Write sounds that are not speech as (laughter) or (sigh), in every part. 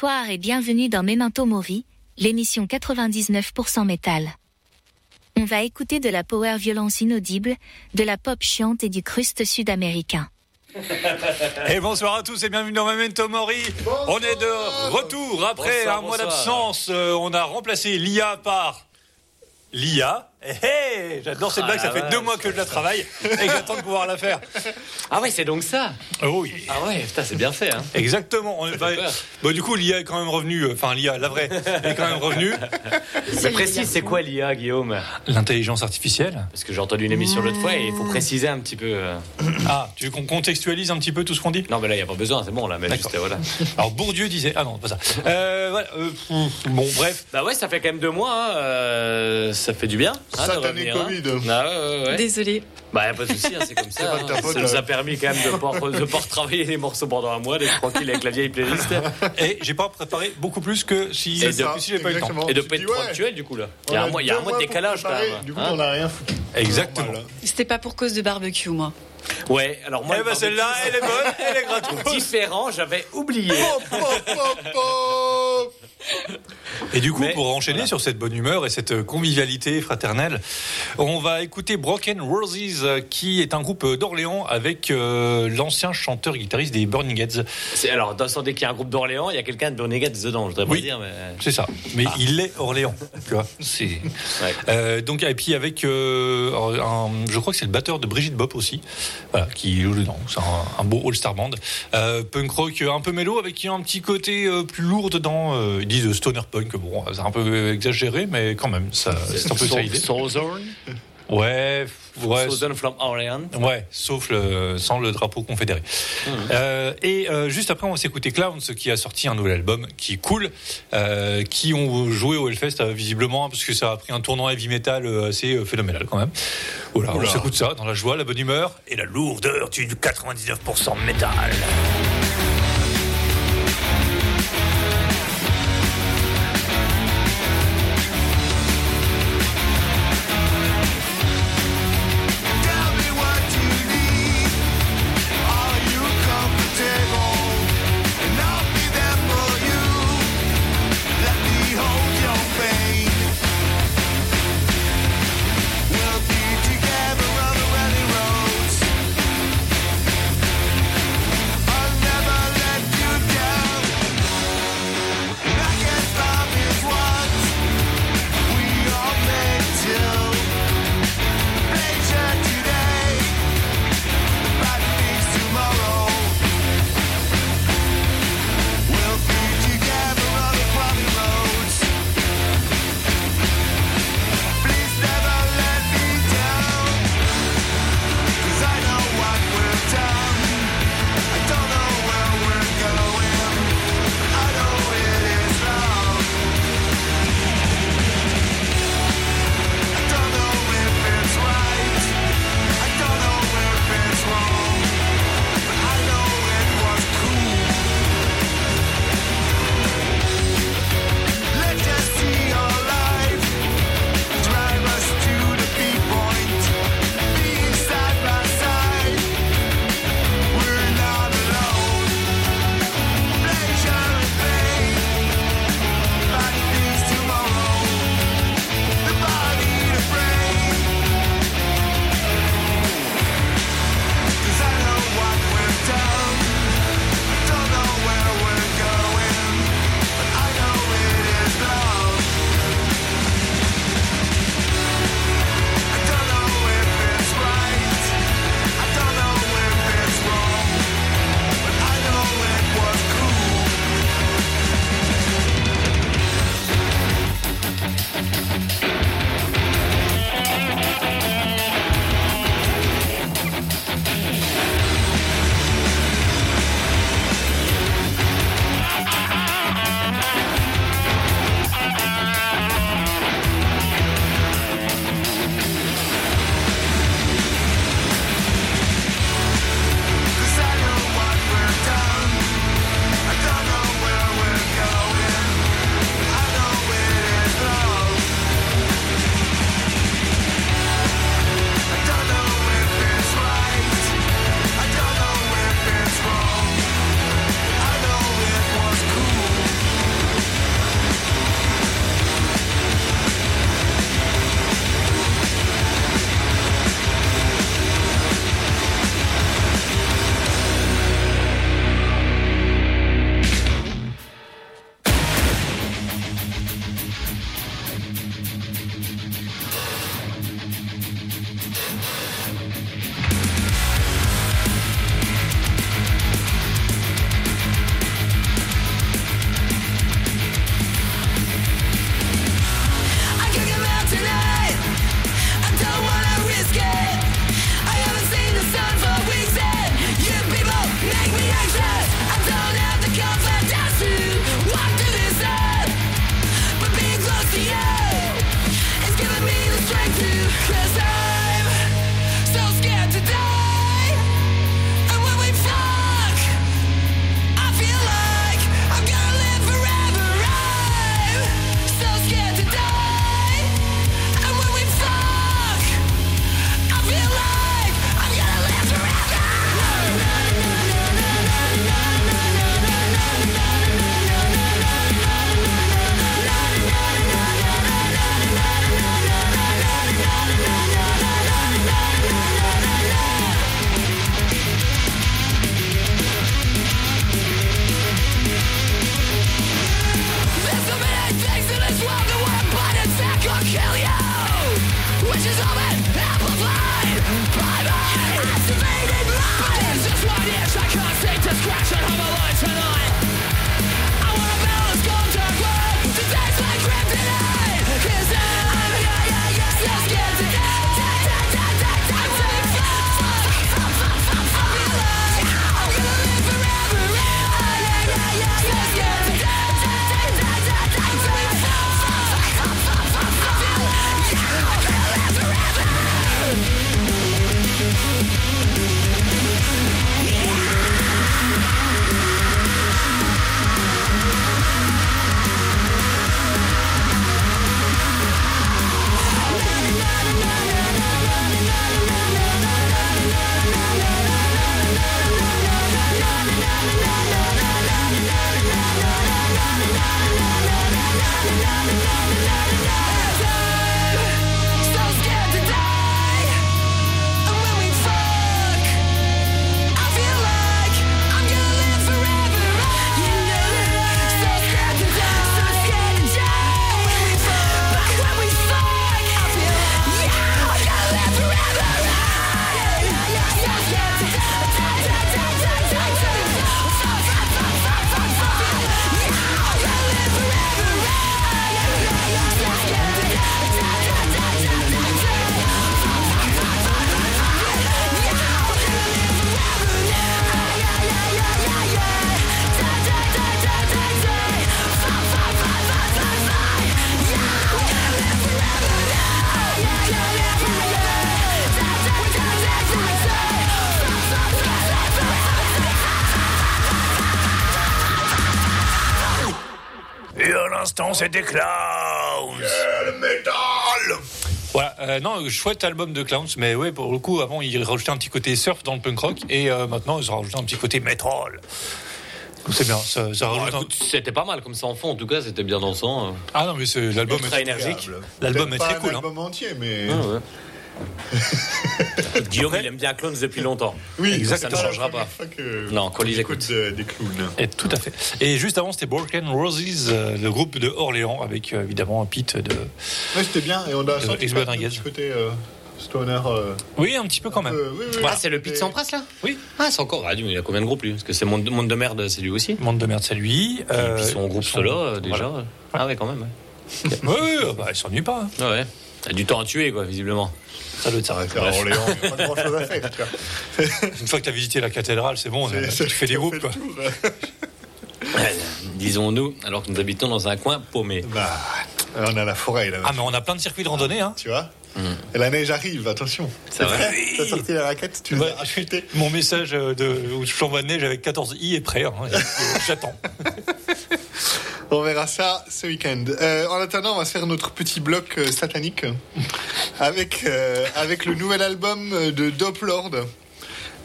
Bonsoir et bienvenue dans Memento Mori, l'émission 99% métal. On va écouter de la power violence inaudible, de la pop chiante et du cruste sud-américain. Et bonsoir à tous et bienvenue dans Memento Mori. On est de retour après Bonsoir, un mois d'absence. Euh, on a remplacé l'IA par l'IA. Eh, eh, J'adore cette Ah, blague, ça fait deux mois que je la travaille et que j'attends de pouvoir la faire. Ah ouais, c'est donc ça. Oh oui. Ah ouais, putain, c'est bien fait. Hein. Exactement. On est pas- peur. Bon, du coup, l'IA est quand même revenue. euh, Enfin, l'IA, la vraie, est quand même revenue. C'est précis, c'est quoi l'IA, Guillaume? L'intelligence artificielle. Parce que j'ai entendu une émission l'autre fois et il faut préciser un petit peu. euh. Ah, tu veux qu'on contextualise un petit peu tout ce qu'on dit? Non, mais là, il n'y a pas besoin, c'est bon, là. Mais juste, voilà. (laughs) Alors, Bourdieu disait. Ah non, pas ça. Euh, voilà, euh, bon, bref. Bah ouais, ça fait quand même deux mois. hein, euh, ça fait du bien. De Satané hein. Covid. Ah ouais, ouais. Désolé. Bah, y a pas de souci, hein, c'est comme ça. (laughs) hein. Ça nous euh. a permis quand même de pas, de pas retravailler les morceaux pendant un mois, d'être tranquille avec la vieille playlist. Et j'ai pas préparé beaucoup plus que si, Et que de- si j'avais pas eu le temps. exactement. Et de pas être actuel, du coup, là. Il y a un a mois, il y a un deux mois de décalage, quand même. Du coup, hein. on n'a rien foutu. Exactement. C'était pas pour cause de barbecue, moi. Ouais, alors moi. Eh ben celle-là, elle est bonne, elle est gratuite. Différent, j'avais oublié. Et du coup, Mais, pour enchaîner voilà. sur cette bonne humeur et cette convivialité fraternelle, on va écouter Broken Roses, euh, qui est un groupe d'Orléans avec euh, l'ancien chanteur et guitariste des Burning Heads. C'est- Alors, dans dès qu'il y a un groupe d'Orléans, il y a quelqu'un de Donegat dedans, je voudrais pas Oui. dire, mais. C'est ça. Mais il est Orléans. Tu vois, (laughs) c'est. Ouais. Euh, donc et puis avec, euh, un, je crois que c'est le batteur de Brigitte Bop aussi, voilà, qui joue dedans. C'est un, un beau all-star band, euh, punk rock un peu mélo avec un petit côté euh, plus lourd dedans. Euh, ils disent stoner punk. Bon, c'est un peu exagéré, mais quand même, ça, c'est un peu ça l'idée. Ouais, ouais. Southern from Orléans. Ouais, sauf le, sans le drapeau confédéré. Euh, et euh, juste après, on va s'écouter Clowns, qui a sorti un nouvel album qui est cool, euh, qui ont joué au Hellfest visiblement, parce que ça a pris un tournant heavy metal assez phénoménal quand même. Voilà, on s'écoute ça dans la joie, la bonne humeur et la lourdeur du 99% métal. C'était Clowns. Le métal Voilà, euh, non, chouette album de Clowns, mais ouais, pour le coup, avant, ils rajoutaient un petit côté surf dans le punk rock, et euh, maintenant, ils ont rajouté un petit côté metal. Donc, C'est bien, ça, ça Bon, rajoute c'était pas mal comme ça en fond, en tout cas, c'était bien dansant. euh. Ah non, mais l'album est... énergique. L'album est très pas cool, un hein. album entier, mais. Ah ouais. (laughs) Guillaume, il aime bien Clones depuis longtemps. Oui, Exactement. Ça ne changera pas. que Non, qu'on les écoute. de- des clowns. Et tout à fait. Et juste avant, c'était Broken Roses, euh, le groupe de Orléans, avec euh, évidemment un Pete de. Ouais, c'était bien, et on a senti un côté euh, stoner. euh, Oui, un petit peu quand même. euh, oui, oui, Ah, oui. c'est le Pete Et- Sampras là? Oui. Ah, c'est encore. Ah, il a combien de groupes lui? Parce que c'est Monde, Monde de merde, c'est lui aussi. Monde de merde, c'est lui. Euh, Puis son groupe son- solo euh, déjà. voilà. Ah ouais, quand même. ouais. Oui, oui, bah, il s'ennuie pas. hein. Ah ouais. T'as du temps à tuer, quoi, visiblement. Ça doit être ça. C'est à Orléans, n'y (laughs) a pas grand chose à faire. tu vois. (laughs) Une fois que tu as visité la cathédrale, c'est bon, C'est- tu fais des groupes. Quoi. (laughs) Ouais, Disons-nous, alors que nous habitons dans un coin paumé. Bah, on a la forêt là. Ah, mais on a plein de circuits de randonnée. Hein. Tu vois Et la neige arrive, attention. C'est vrai T'as sorti la raquette, tu l'as acheté. Mon message euh, de où je de neige avec 14 i est prêt. hein. J'attends. (laughs) On verra ça ce week-end. Euh, en attendant, on va se faire notre petit bloc euh, satanique avec, euh, avec le nouvel album de Doplord.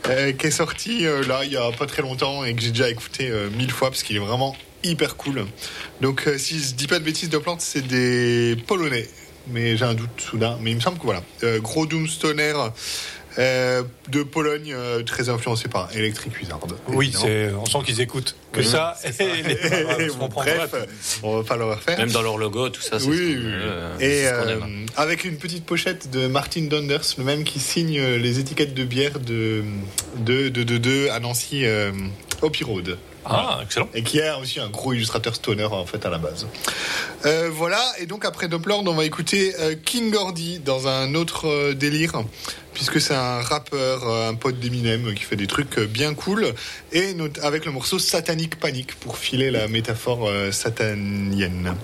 euh, qui est sorti là il y a pas très longtemps et que j'ai déjà écouté mille fois parce qu'il est vraiment hyper cool. Donc si je dis pas de bêtises, Doplord c'est des Polonais, mais j'ai un doute soudain. Mais il me semble que voilà, Euh, gros doom stoner euh, de Pologne, euh, très influencé par Electric Wizard. Oui, on sent qu'ils écoutent que (laughs) ça. Et les- prend bref, pas- on va pas le refaire. Même dans leur logo, tout ça. c'est Oui, oui, Et avec une petite pochette de Martin Donders, le même qui signe les étiquettes de bière de de de, de, de à Nancy euh, Hoppy Road. Ah, excellent. Et qui est aussi un gros illustrateur stoner en fait à la base. Euh, voilà, et donc après Doppler, on va écouter euh, King Gordy dans un autre euh, délire, puisque c'est un rappeur, un pote d'Eminem qui fait des trucs bien cool, et avec le morceau Satanic Panic pour filer la métaphore satanienne.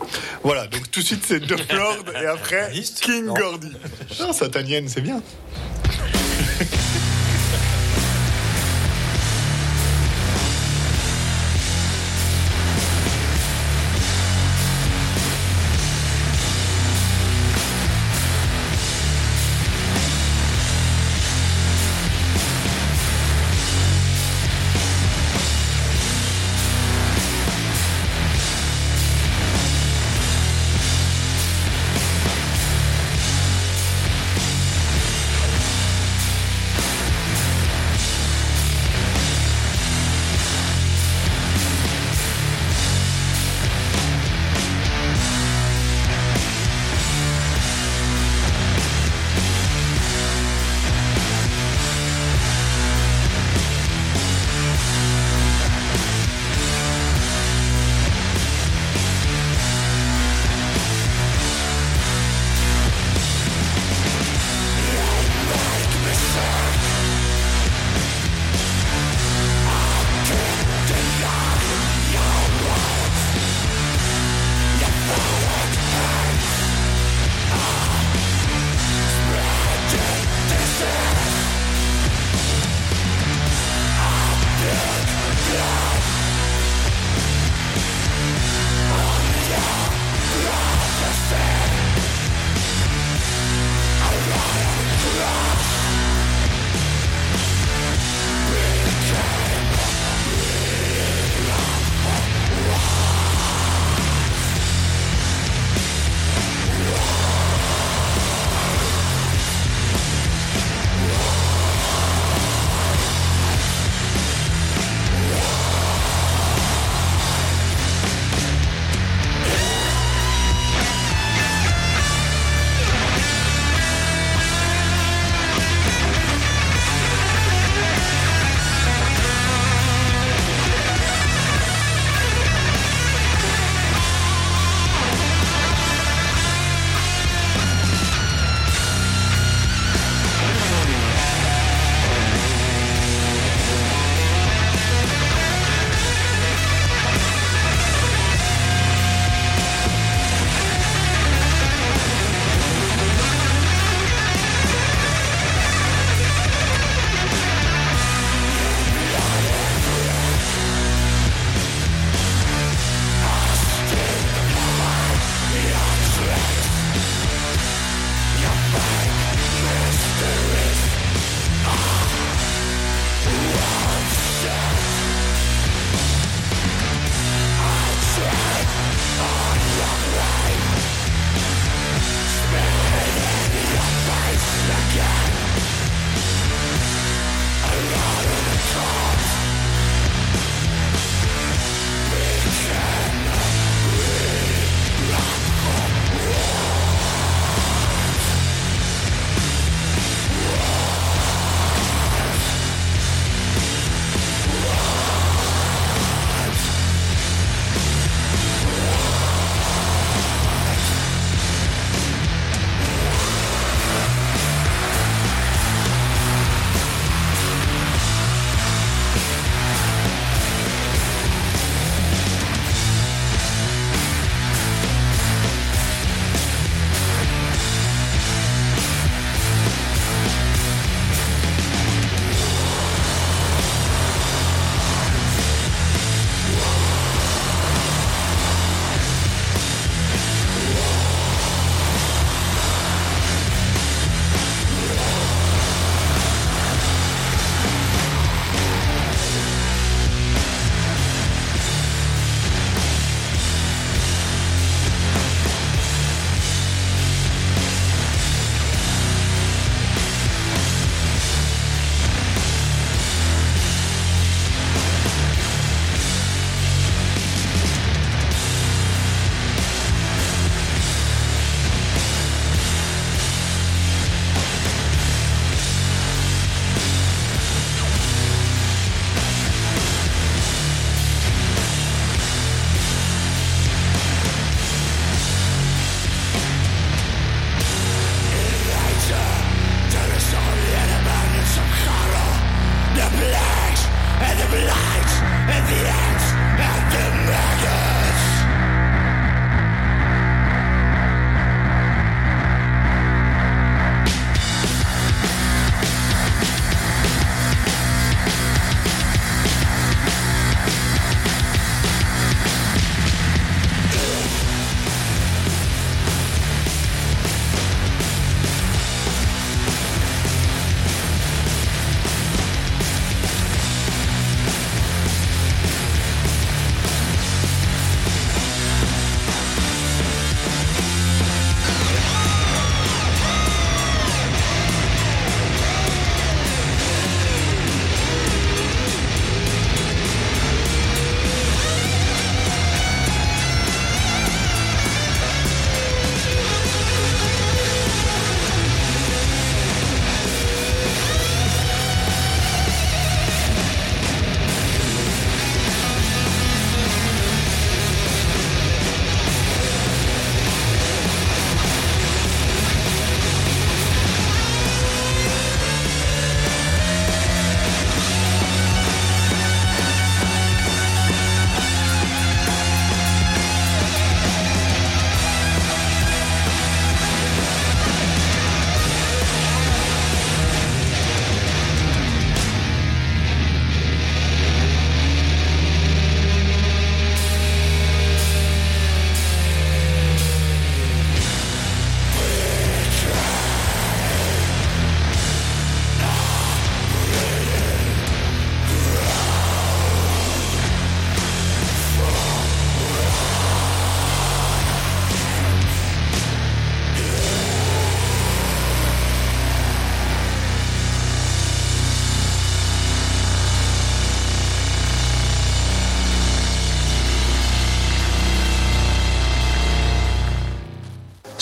Voilà, donc tout de suite c'est Doppler, et après King. Gordy. Non, satanienne, c'est bien. (laughs)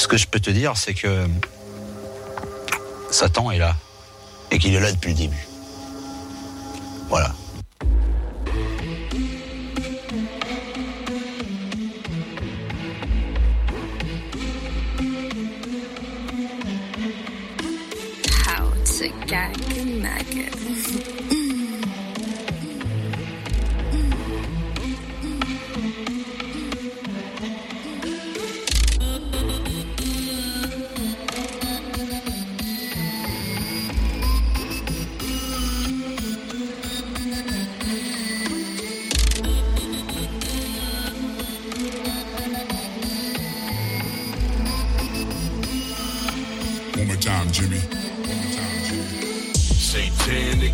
que je peux te dire, c'est que Satan est là. Et qu'il est là depuis le début. One more time, Jimmy. Satanic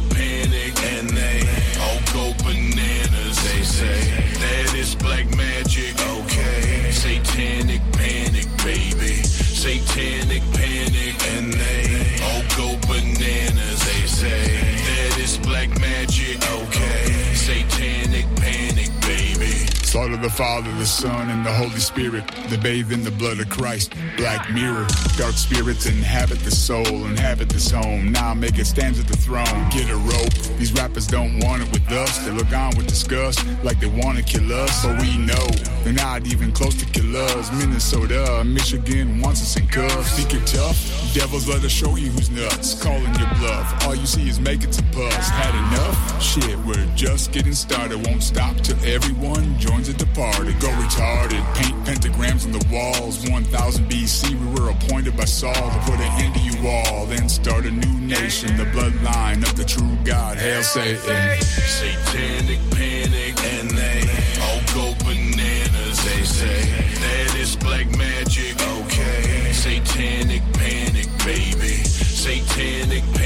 the Father, the Son, and the Holy Spirit. They bathe in the blood of Christ. Black mirror. Dark spirits inhabit the soul, inhabit this home. Now make it stand at the throne. Get a rope. These rappers don't want it with us. They look on with disgust, like they want to kill us. But we know they're not even close to kill us. Minnesota, Michigan wants us in cuffs. Think you're tough? Devils let us show you who's nuts. Calling your bluff. All you see is making some puffs. Had enough? Shit, we're just getting started. Won't stop till everyone joins at the party. Go retarded. Paint pentagrams on the walls. 1000 BC, we were appointed by Saul to put an end to you all. Then start a new nation, the bloodline of the true God. Hail Satan. Satanic panic and they all go bananas. They say that is black magic. Okay. Satanic panic, baby. Satanic panic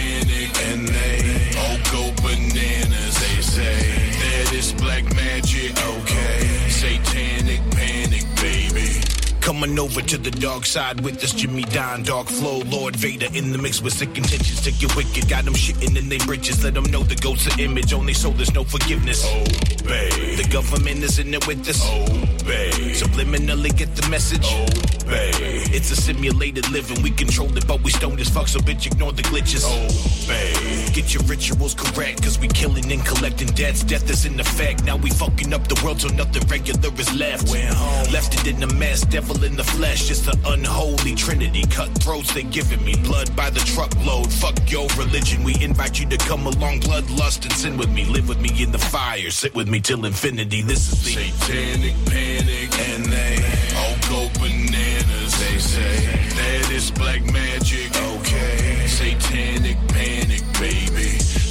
Coming over to the dark side with this Jimmy Don, dark flow, Lord Vader in the mix with sick intentions Take get wicked. Got them shitting in their britches, let them know the ghosts are image, only so there's no forgiveness. Obey. The government is in it with us. Obey. Subliminally get the message. Obey. It's a simulated living, we control it, but we stoned as fuck, so bitch ignore the glitches. Obey. Get your rituals correct, cause we killing and collecting debts. Death is in effect. Now we fucking up the world so nothing regular is left. Went home. Left it in a mess, devil in the flesh. It's the unholy trinity. Cutthroats, they giving me blood by the truckload. Fuck your religion. We invite you to come along, bloodlust and sin with me. Live with me in the fire. Sit with me till infinity. This is the Satanic panic and they all go bananas. They say that is black magic. Okay. Satanic panic, baby.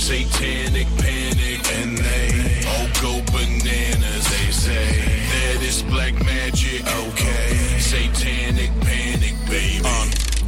Satanic panic and they all go bananas. They say that is black magic. Okay. Satanic panic, baby. Um,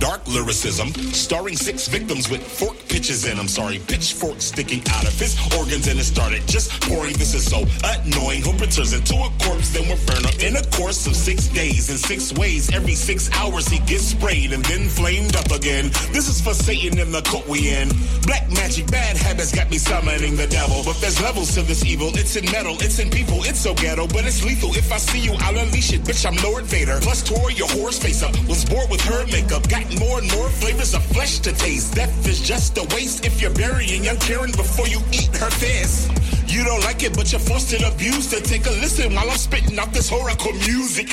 dark lyricism, starring six victims with fork pitches in. I'm sorry, pitchforks sticking out of his organs, and it started just pouring. This is so annoying. Who returns into a corpse, then we're burned up in a course of six days in six ways. Every six hours he gets sprayed and then flamed up again. This is for Satan and the cult we in. Black magic, bad habits got me summoning the devil. But there's levels to this evil. It's in metal, it's in people, it's so ghetto, but it's lethal. If I see you, I'll unleash it. Bitch, I'm Lord Vader. Plus, tore your horse face up. Was bored with her makeup. Got more and more flavors of flesh to taste. Death is just a waste if you're burying young Karen before you eat her face. You don't like it, but you're forced and abused to take a listen while I'm spitting out this horrible music.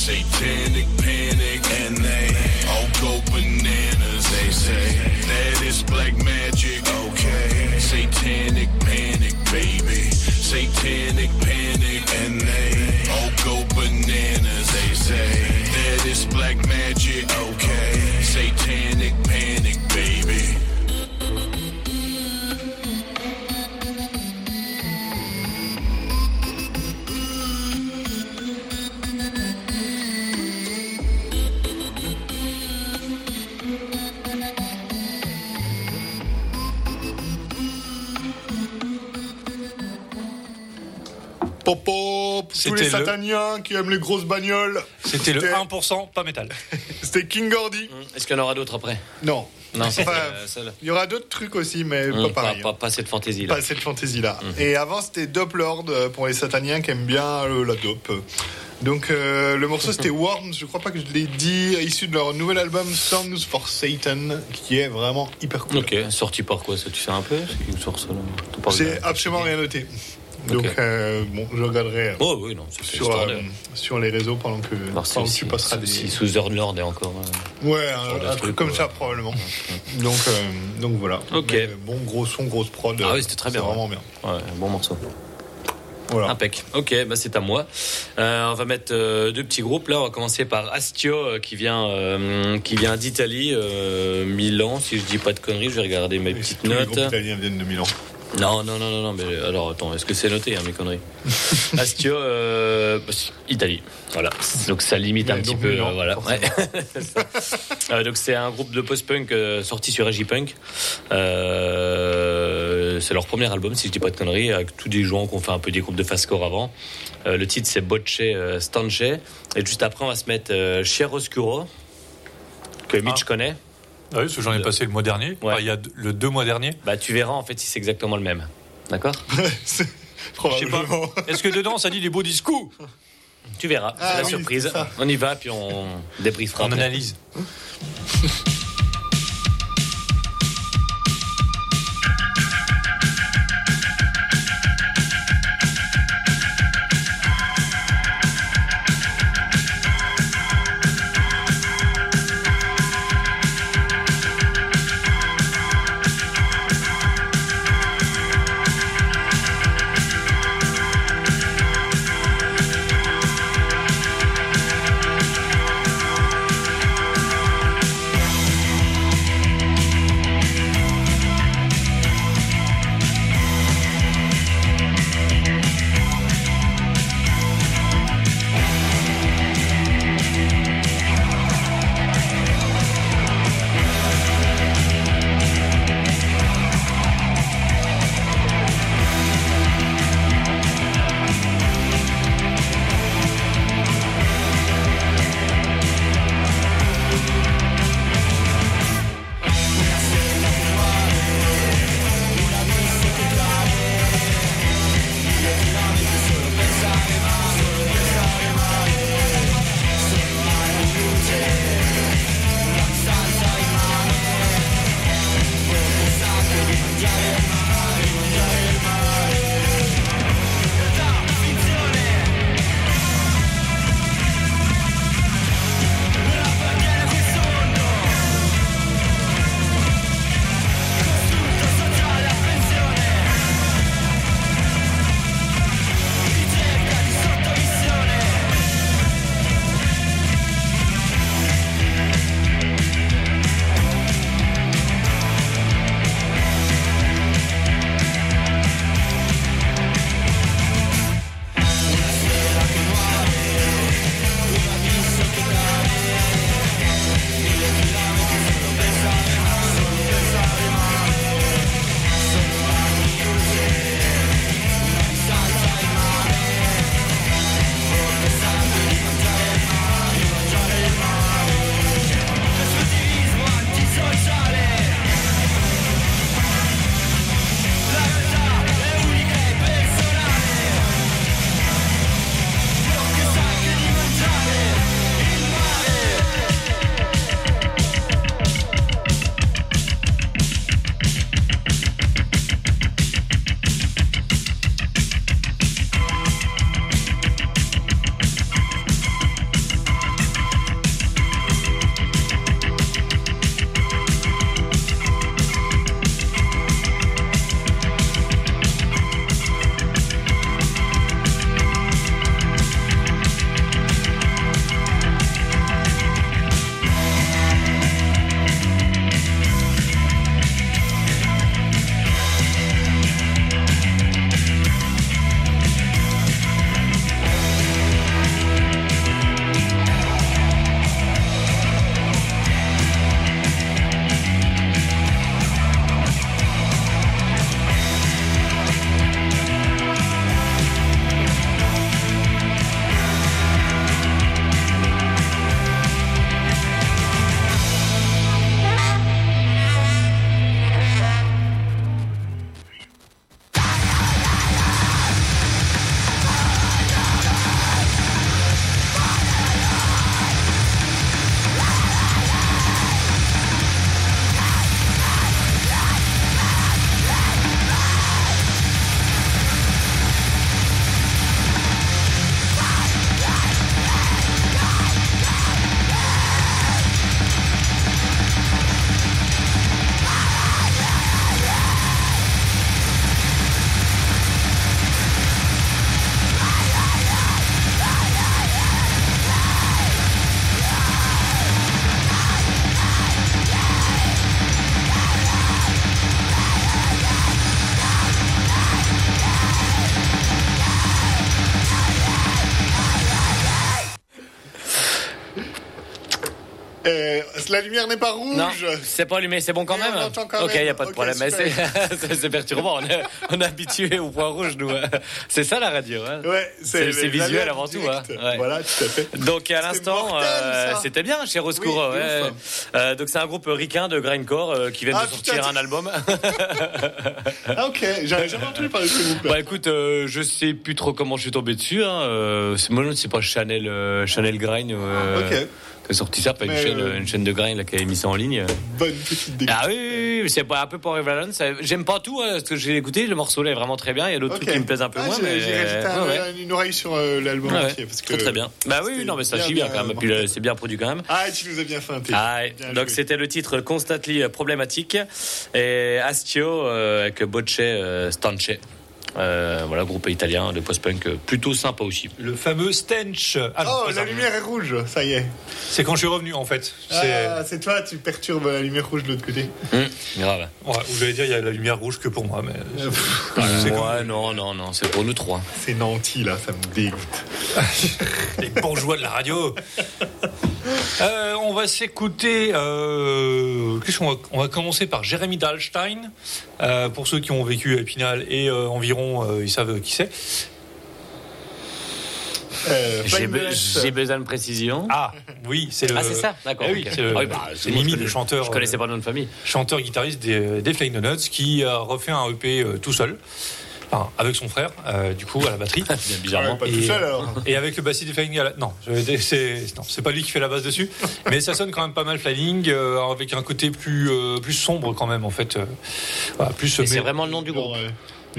Satanic panic and they all go bananas. They say that is black magic. Okay. Satanic panic, baby. Satanic panic and they all go bananas. They say that is black magic. Okay. Satanic panic, baby. Pop, pop, tous C'était les le- sataniens qui aiment les grosses bagnoles. C'était le 1% pas métal. (laughs) C'était King Gordy. Est-ce qu'il y en aura d'autres après? Non. Non, Enfin, euh, seul. Il y aura d'autres trucs aussi, mais Hum, pas pareil. pas, pas cette fantaisie là. Pas cette fantaisie là. Mhm. Et avant c'était Dope Lord euh, pour les sataniens qui aiment bien euh, la dope. Donc euh, le morceau c'était (laughs) Worms, je crois pas que je l'ai dit, issu de leur nouvel album Songs for Satan, qui est vraiment hyper cool. Ok, sorti par quoi ça Tu sais un peu? C'est absolument rien noté. Donc euh, bon, je regarderai euh, Oh oui, non, sur, euh, sur les réseaux pendant que, pendant que tu passeras des... si Southern Lord est encore. euh, Ouais, un, un truc comme ouais. ça probablement. Donc, euh, donc voilà. Ok. Mais bon gros son, grosse prod. Ah oui, c'était très bien. Vraiment bien. Ouais, bon morceau. Voilà. Impec. Ok, bah c'est à moi. Euh, on va mettre euh, deux petits groupes. Là, on va commencer par Astio, euh, qui vient, qui vient d'Italie, Milan. Si je dis pas de conneries, je vais regarder mes petites Tous les notes. groupes italiens viennent de Milan. Non, non, non, non, non, mais alors attends, est-ce que c'est noté, hein, mes conneries (laughs) Astio, euh, Italie, voilà. Donc ça limite un petit peu, Milan, euh, voilà. Ouais. (laughs) Euh, donc c'est un groupe de post-punk euh, sorti sur Agipunk. Euh, c'est leur premier album, si je dis pas de conneries, avec tous des gens qui ont fait un peu des groupes de fast-core avant. Euh, le titre c'est Bocce euh, Stanche. Et juste après, on va se mettre euh, Chiaroscuro, que Mitch Ah. connaît. Ah oui, parce que j'en ai passé le mois dernier. Ouais. Enfin, il y a le deux mois dernier. Bah tu verras en fait si c'est exactement le même. D'accord (laughs) Je sais pas. Est-ce que dedans ça dit des beaux discours Tu verras, Ah c'est la oui, surprise. On y va, puis on débriefera. On après. analyse. (laughs) la lumière n'est pas rouge. Non, c'est pas allumé, c'est bon quand même. on quand ok, même. y a pas de problème. Mais (laughs) c'est, perturbant. On est, on est habitué au point rouge, nous. hein. C'est ça la radio. Hein. Ouais, c'est, visuel avant tout. Hein. Ouais. Voilà, tout à fait. Donc à l'instant, euh, c'était bien chez Roscouro. Oui, ouais. Euh, donc c'est un groupe ricain de grindcore euh, qui vient Ah, de sortir un album. Ah, ok, j'avais jamais entendu parler de ce. Bah écoute, je sais plus trop comment je suis tombé dessus. Hein. Euh, c'est moi, c'est pas Chanel, Chanel Grind euh, Ok. A sorti ça, pas une Mais, chaîne, euh, une chaîne de grind là, qui a mis ça en ligne. Bonne petite découverte. Ah oui, oui, oui, c'est un peu pour Valence. J'aime pas tout, hein, parce que j'ai écouté. Le morceau là est vraiment très bien. Il y a d'autres trucs qui me plaisent un peu Ah, moins, j'ai- mais ouais, une oreille sur euh, l'album Ouais, ouais. entier. Parce que très bien. Bah oui, non mais ça chie bien bien quand même. Puis euh, c'est bien produit quand même. Ah, tu nous as bien feinté. Ah, Bien donc c'était le titre Constantly Problématique et Astio euh, avec Bocce Stanche. Euh, voilà, groupe italien de post-punk plutôt sympa aussi. Le fameux stench. Ah non, Oh, la lumière est rouge, ça y est. C'est quand je suis revenu en fait. C'est. Ah, c'est toi, tu perturbes la lumière rouge de l'autre côté. Hum, grave. Ouais, ou j'allais dire, il y a la lumière rouge que pour moi, mais. Ouais, non, non, non, c'est pour nous trois. C'est Nanti, là, ça me dégoûte. (laughs) Les bourgeois de la radio. Euh, on va s'écouter. Euh, qu'est-ce qu'on va, on va commencer par Jérémy Dahlstein. Euh, pour ceux qui ont vécu à Épinal et euh, environ, euh, ils savent qui c'est. Euh, J'ai be- besoin de précision. Ah, oui, c'est le. Ah, c'est ça, d'accord. Eh oui, c'est le- Ah oui, bah, Mimi, le chanteur. Je connaissais euh, pas le nom de famille. chanteur guitariste des, des Flying Donuts qui a refait un EP euh, tout seul. Enfin, avec son frère, euh, avec à la batterie. (laughs) Bien bizarrement. Ouais, pas Et- tout seul alors. Et avec le bassiste des Flying à la- Non, c'est non, c'est pas lui qui fait la basse dessus, (laughs) mais ça sonne quand même pas mal Flying, euh, avec un côté plus euh, plus sombre quand même en fait. euh, voilà, plus. C'est vraiment le nom du groupe. Euh,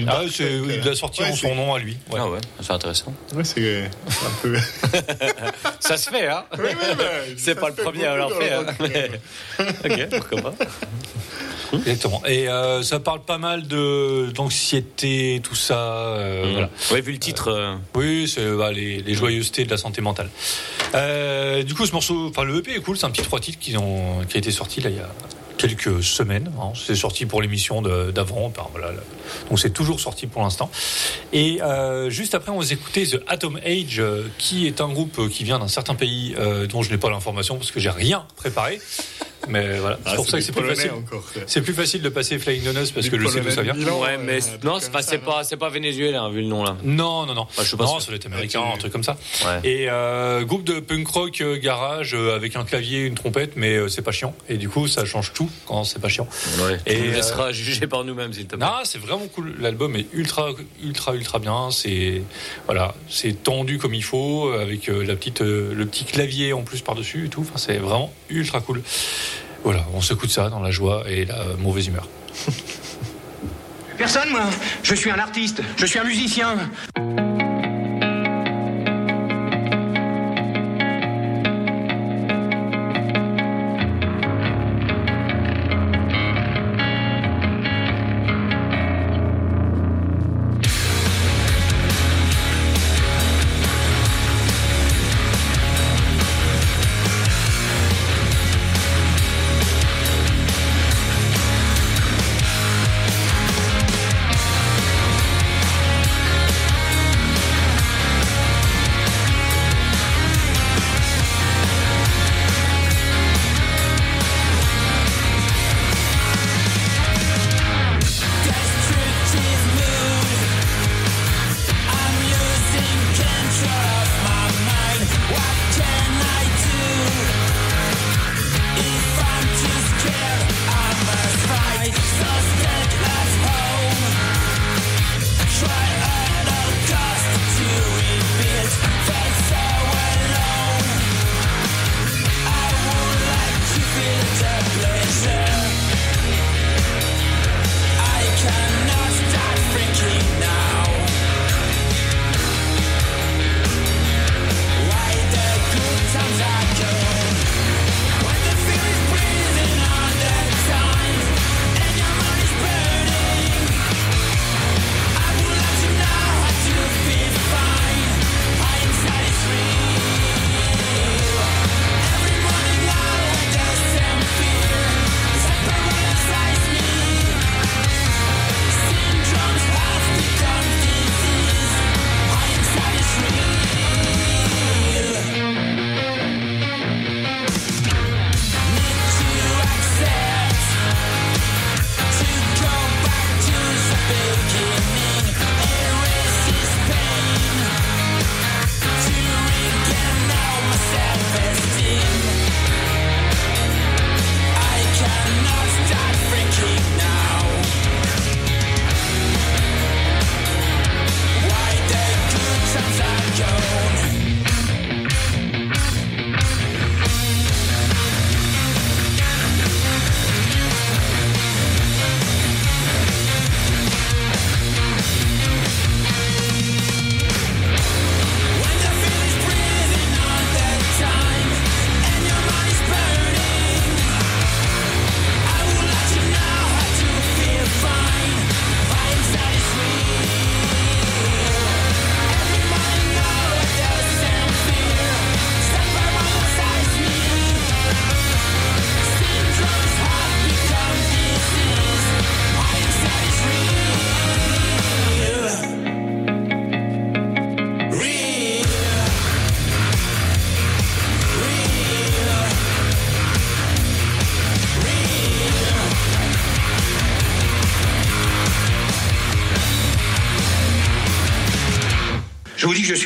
Ah, c'est- il l'a sorti Ouais, en c'est- son nom à lui. ouais. Ah ouais, c'est intéressant. Ouais, c'est euh, un peu. (laughs) Ça se fait, hein Oui, oui, bah, (laughs) C'est pas le premier à beaucoup l'avoir dans fait. le hein. (laughs) Mais- ok, pourquoi pas. Exactement. Et euh, ça parle pas mal de d'anxiété, tout ça. euh, voilà. Ouais, vu le titre. euh, Oui, c'est bah, les, les joyeusetés de la santé mentale. Euh, du coup, ce morceau, enfin le EP est cool, c'est un petit trois titres qui ont qui a été sorti là il y a quelques semaines. hein. C'est sorti pour l'émission d'avant, donc c'est toujours sorti pour l'instant. Et euh, juste après, on va écouter The Atom Age, euh, qui est un groupe euh, qui vient d'un certain pays euh, dont je n'ai pas l'information parce que j'ai rien préparé. Mais voilà, c'est Ah, pour ça que c'est plus facile. encore. C'est plus facile de passer Flying Donuts parce que je sais d'où ça vient. Milan, Ouais, mais euh, non, c'est pas, c'est ça, pas, c'est pas vénézuélien, vu le nom là. Non, non, non. je suis pas non, ça doit être américain, un truc comme ça. Ouais. Et euh, groupe de punk rock euh, garage euh, avec un clavier, une trompette, mais euh, c'est pas chiant. Et du coup, ça change tout quand c'est pas chiant. Ouais. Et, on euh, laissera juger par nous-mêmes, s'il te plaît. Non, c'est vraiment cool. L'album est ultra, ultra, ultra bien. C'est voilà, c'est tendu comme il faut, avec euh, la petite, euh, le petit clavier en plus par dessus et tout. Enfin, c'est vraiment ultra cool. Voilà, on s'écoute ça dans la joie et la mauvaise humeur. Personne, moi. Je suis un artiste. Je suis un musicien.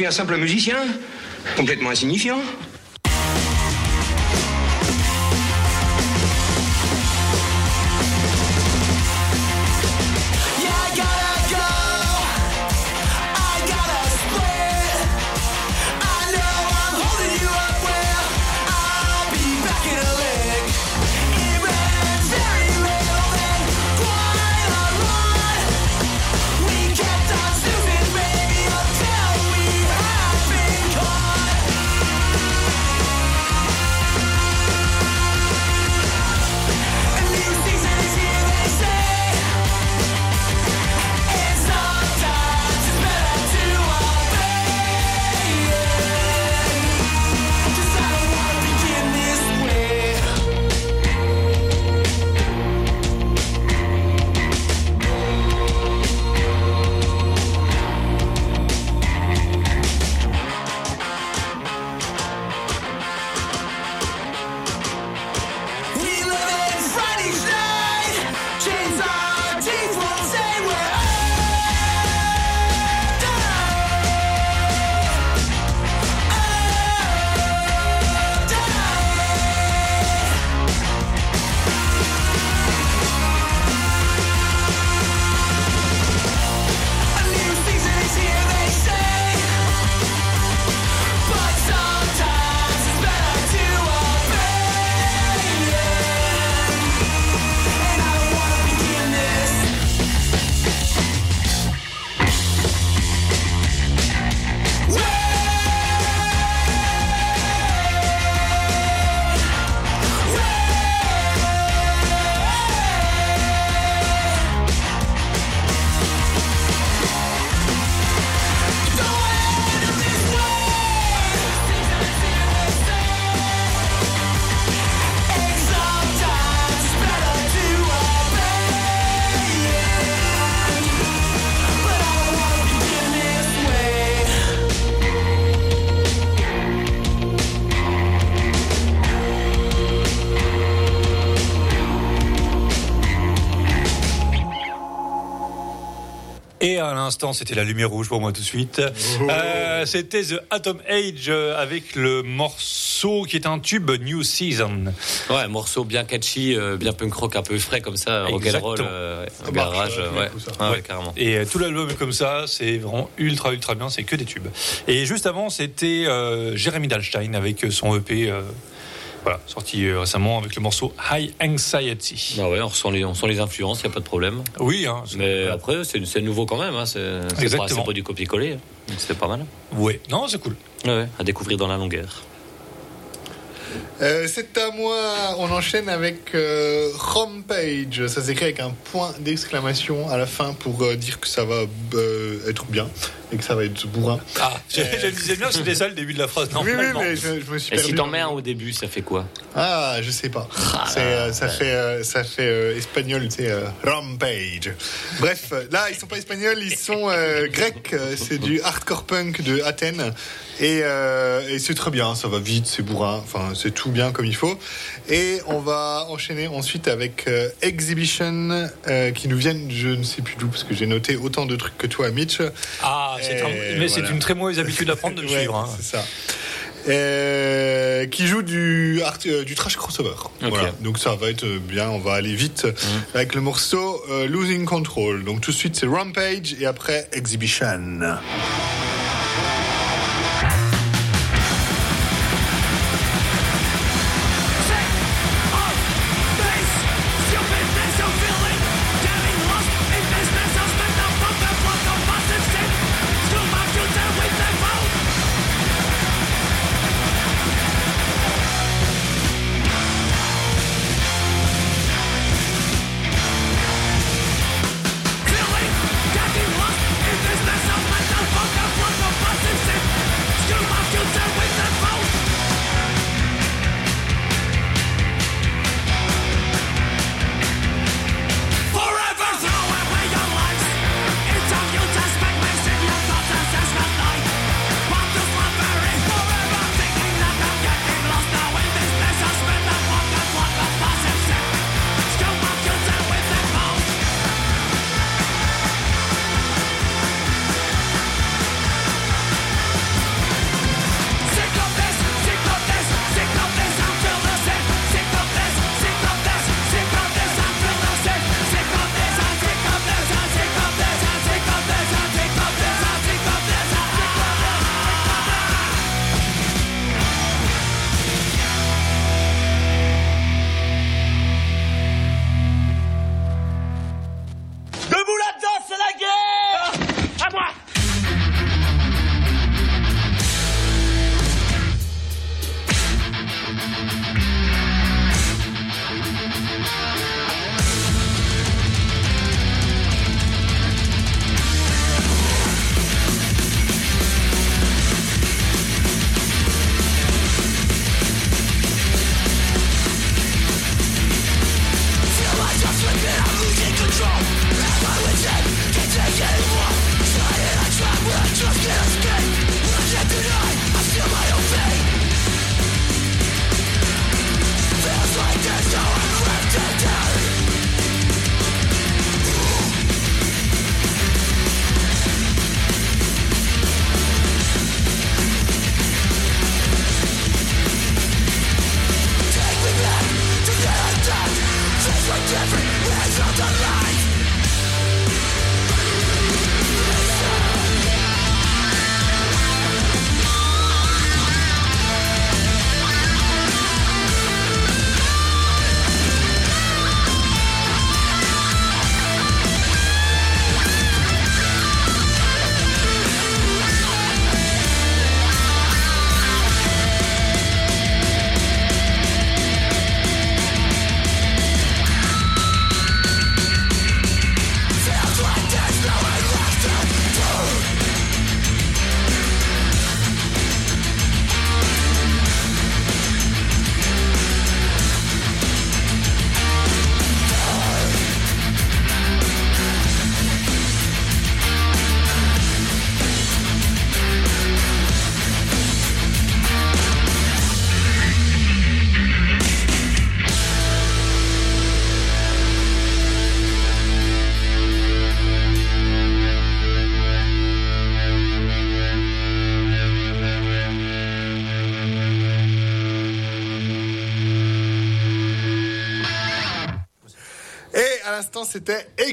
Un simple musicien, complètement insignifiant. À l'instant, c'était la lumière rouge pour moi tout de suite. Euh, c'était The Atom Age euh, avec le morceau qui est un tube New Season. Ouais, morceau bien catchy, euh, bien punk rock, un peu frais comme ça, rock'n'roll, euh, garage, marche, ouais. carrément. Et euh, tout l'album est comme ça, c'est vraiment ultra ultra bien, c'est que des tubes. Et juste avant, c'était euh, Jeremy Dalstein avec son EP, euh, voilà, sorti euh, récemment avec le morceau High Anxiety. Ah ouais, on ressent les, on sent les influences, il n'y a pas de problème. Oui, hein, mais après, c'est c'est nouveau quand même, hein, c'est c'est pas, Exactement. c'est pas du copier-coller, hein. c'est pas mal. Ouais, non, c'est cool. Ouais, à découvrir dans la longueur. Euh, c'est à moi. On enchaîne avec euh, Rampage. Ça s'écrit avec un point d'exclamation à la fin pour euh, dire que ça va euh, être bien et que ça va être bourrin. Ah, je, je me disais bien que c'était ça le début de la phrase. Oui, oui, mais je, je me suis Et perdu. si t'en mets un au début, ça fait quoi? Ah, je sais pas. C'est, euh, ça fait, euh, ça fait euh, espagnol, tu sais, euh, Rampage. Bref, là, ils sont pas espagnols, ils sont euh, grecs. C'est du hardcore punk de Athènes. Et, euh, et c'est très bien, ça va vite, c'est bourrin, enfin, c'est tout bien comme il faut. Et on va enchaîner ensuite avec euh, Exhibition, euh, qui nous viennent, je ne sais plus d'où, parce que j'ai noté autant de trucs que toi, Mitch. Ah, c'est un- Et mais c'est une très mauvaise habitude à prendre de (laughs) le Ouais, suivre. hein. C'est ça. Euh, qui joue du, art- euh, du trash crossover. Voilà. Donc ça va être bien, on va aller vite avec le morceau euh, Losing Control. Donc tout de suite c'est Rampage et après Exhibition.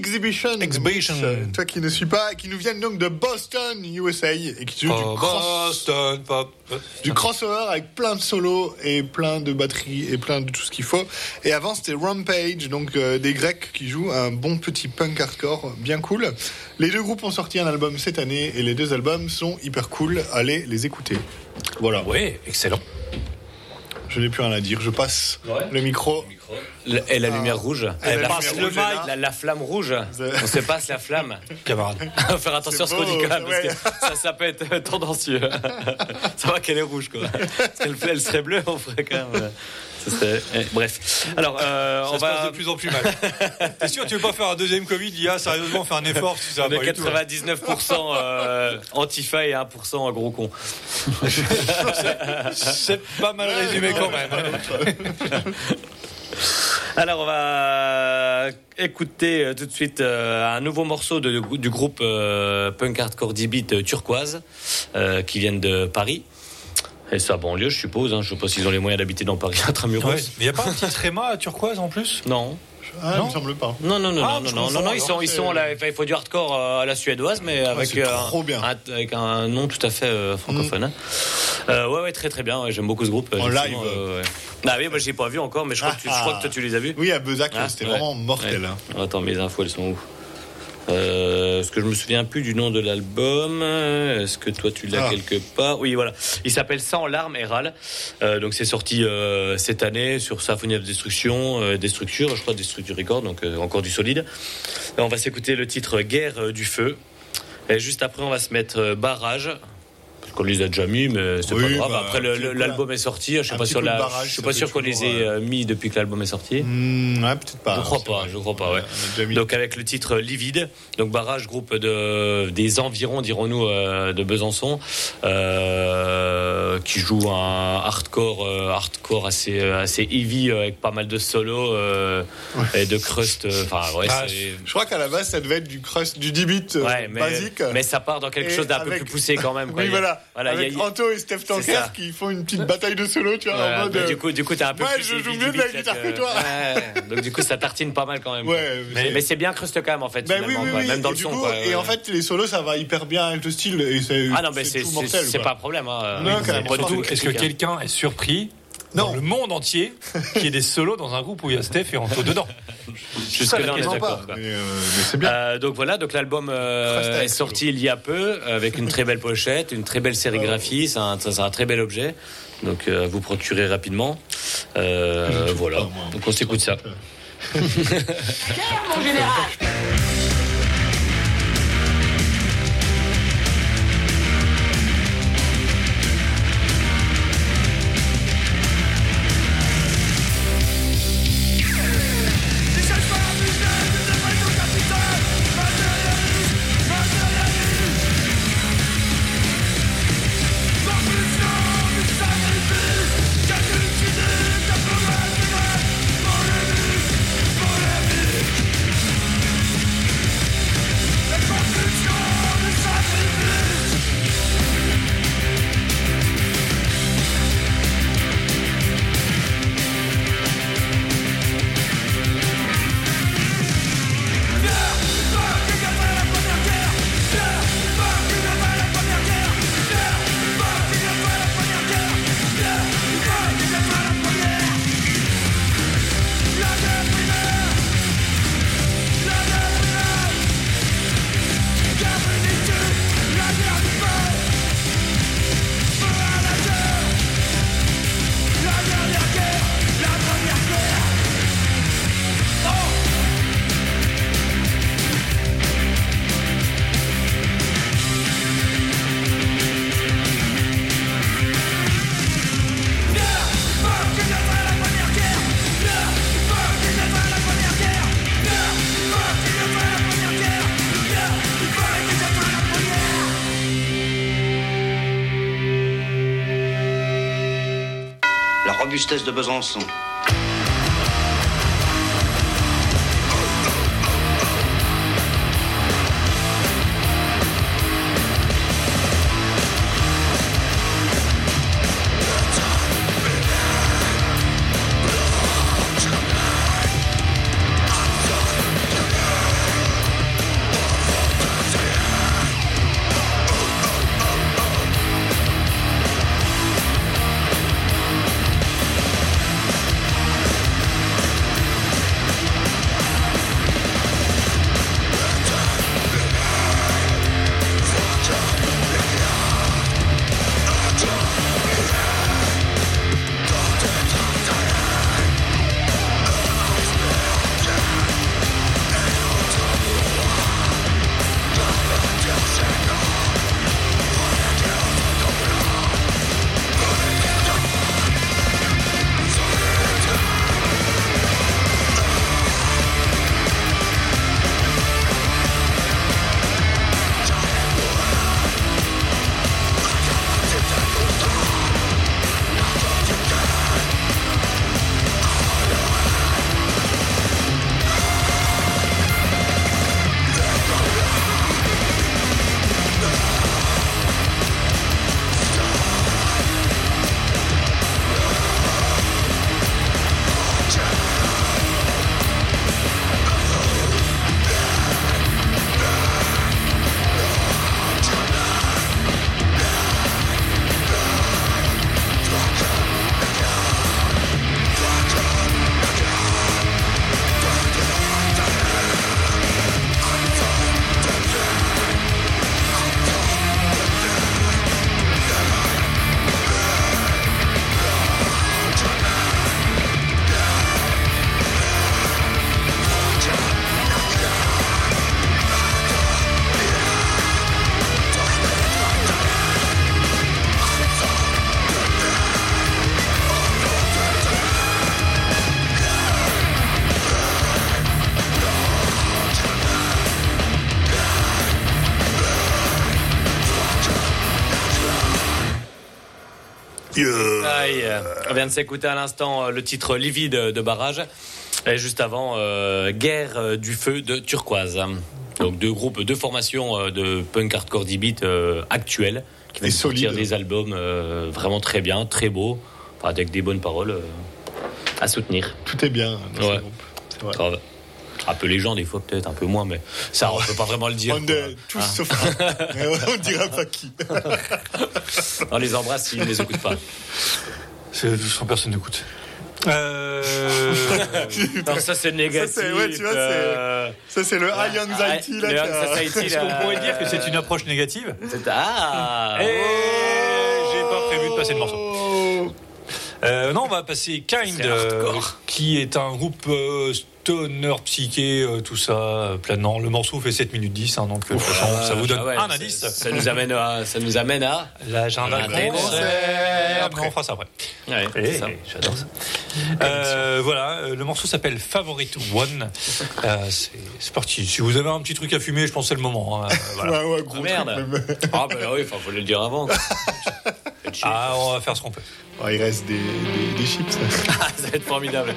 Exhibition. Exhibition. Toi qui ne suis pas, qui nous viennent donc de Boston, USA, et qui joue Oh, du, cross- Boston, pop. du crossover avec plein de solos et plein de batteries et plein de tout ce qu'il faut. Et avant, c'était Rampage, donc euh, des Grecs qui jouent un bon petit punk hardcore bien cool. Les deux groupes ont sorti un album cette année et les deux albums sont hyper cool. Allez les écouter. Voilà. Ouais, excellent. Je n'ai plus rien à dire. Je passe le micro. Le- Et la lumière rouge. Et la la, lumière le rouge est là. mic, la, la flamme rouge. On se passe la flamme. (laughs) Camarade. (laughs) Faire attention à ce qu'on dit quand même, parce que ça, ça peut être euh, tendancieux. (laughs) ça va qu'elle est rouge, quoi. Parce qu'elle elle serait bleue, on ferait quand même. Euh, eh, bref. Alors, euh, Ça on se passe va. de plus en plus mal. (laughs) T'es sûr, tu veux pas faire un deuxième Covid Il y a sérieusement faire un effort si ça va est pas du tout, hein. 99% euh, antifa et 1% gros con. (laughs) C'est pas mal résumé quand même. Alors on va écouter euh, tout de suite euh, un nouveau morceau de- du groupe euh, punk hardcore 10 bits euh, turquoise euh, qui viennent de Paris. Et ça banlieue, je suppose. Hein. Je sais pas s'ils ont les moyens d'habiter dans Paris intramuros. Ouais. Mais y a pas un petit tréma à turquoise en plus? Non. Ah, il Non me semble pas. Non, non, non, Ah, non, non, non, non, ils sont, ils sont là, il faut du hardcore euh, à la suédoise, mais avec, c'est euh, bien. un, avec un nom tout à fait euh, francophone. hein. Euh, ouais, ouais, très très bien. ouais, J'aime beaucoup ce groupe. En effectivement, live. euh, ouais. Ah oui, moi j'ai pas vu encore, mais je crois, que, tu, je crois que toi tu les as vus. Oui, à Bezac, Ah, c'était ouais. vraiment mortel. Ouais. hein. Attends, mes infos, elles sont où? Euh, Est-ce que je me souviens plus du nom de l'album? Est-ce que toi tu l'as Ah. quelque part? Oui, voilà. Il s'appelle Sans larmes et râles. Euh, donc c'est sorti euh, cette année sur Symphonie of Destruction, euh, des structures, je crois des structures record, donc euh, encore du solide. Et on va s'écouter le titre Guerre euh, du feu. Et juste après, on va se mettre Barrage. Qu'on les a déjà mis, mais c'est Oui, pas grave. bah, Après, l'album est sorti. Je suis un pas sûr, la- barrage, je suis ça pas fait sûr qu'on les ait euh, mis depuis que l'album est sorti. Hmm, ouais, peut-être pas. Je crois c'est pas, vrai. je crois pas, ouais. Donc avec le titre Livide, donc barrage groupe de des environs dirons-nous euh, de Besançon, euh, qui joue un hardcore euh, hardcore assez euh, assez heavy euh, avec pas mal de solos euh, et de crust. euh, Enfin ouais, Ah, je crois qu'à la base, ça devait être du crust, du 10 bits euh, basique. mais ça part dans quelque Et chose d'un peu plus poussé quand même. (laughs) quoi. oui, voilà. Voilà, il y a- avec Anto et Steph Tanker qui font une petite bataille de solo, tu vois, Voilà, en mode. mais euh, du coup, du coup, t'as un peu plus je joue du mieux de la guitare que toi. Ouais, donc du coup, ça tartine pas mal quand même. Ouais, mais, mais c'est bien crust quand même en fait. Oui, finalement, oui, quoi. oui. Même dans et le son. coup, quoi, et ouais. en fait, les solos, ça va hyper bien avec le style. Et Ah non, mais c'est pas un problème. Hein. Est-ce que quelqu'un est surpris dans le monde entier qu'il y ait des solos dans un groupe où il y a Steph et Anto (laughs) dedans Jusque Ça, la là, on est d'accord. pas. quoi. Mais, euh, mais c'est bien. Euh, donc voilà, donc l'album euh, est sorti il y a peu avec une très belle pochette, une très belle sérigraphie, c'est un, c'est un très bel objet. Donc euh, à vous procurer rapidement. Euh, voilà. pas, moi. Donc on s'écoute ça. La chanson. On vient de s'écouter à l'instant euh, le titre Livide de Barrage. Et juste avant, euh, Guerre euh, du Feu de Turquoise. Donc deux groupes, deux formations de punk hardcore D-beat euh, actuelles qui de sortir des albums euh, vraiment très bien, très beaux, enfin, avec des bonnes paroles à soutenir. Tout est bien dans Ouais. ce groupe. C'est vrai. Un peu les gens des fois peut-être, un peu moins, mais ça on peut pas vraiment le dire. On est tous Hein. sauf (laughs) on dira pas qui. On les embrasse s'ils ne les écoutent pas. C'est sans personne n'écoute. Euh... (laughs) Non, ça c'est négatif. Ça, c'est- ouais, euh, le high anxiety, là. le qui Young a- Society, Est-ce là. qu'on pourrait dire que c'est une approche négative C'est- Ah Et j'ai pas prévu de passer le morceau. Euh, non, on va passer Kind, euh, qui est un groupe stoner, psyché, euh, tout ça, euh, planant. Le morceau fait 7 minutes 10, hein, donc euh, ça vous donne Ah ouais, un indice. Ça nous amène à. Ça nous amène à. L'agenda concert. concert. Après. On fera ça après. Ouais, Eh. J'adore ça. Euh, voilà, euh, le morceau s'appelle Favorite One. Euh, c'est parti. Si vous avez un petit truc à fumer, je pense que c'est le moment. hein. Voilà. Ouais, ouais, gros Ah, merde. truc, même. Ah bah oui, il faut le dire avant. Ah, on va faire ce qu'on peut. Il reste des, des, des chips. Ah, (laughs) ça va être formidable.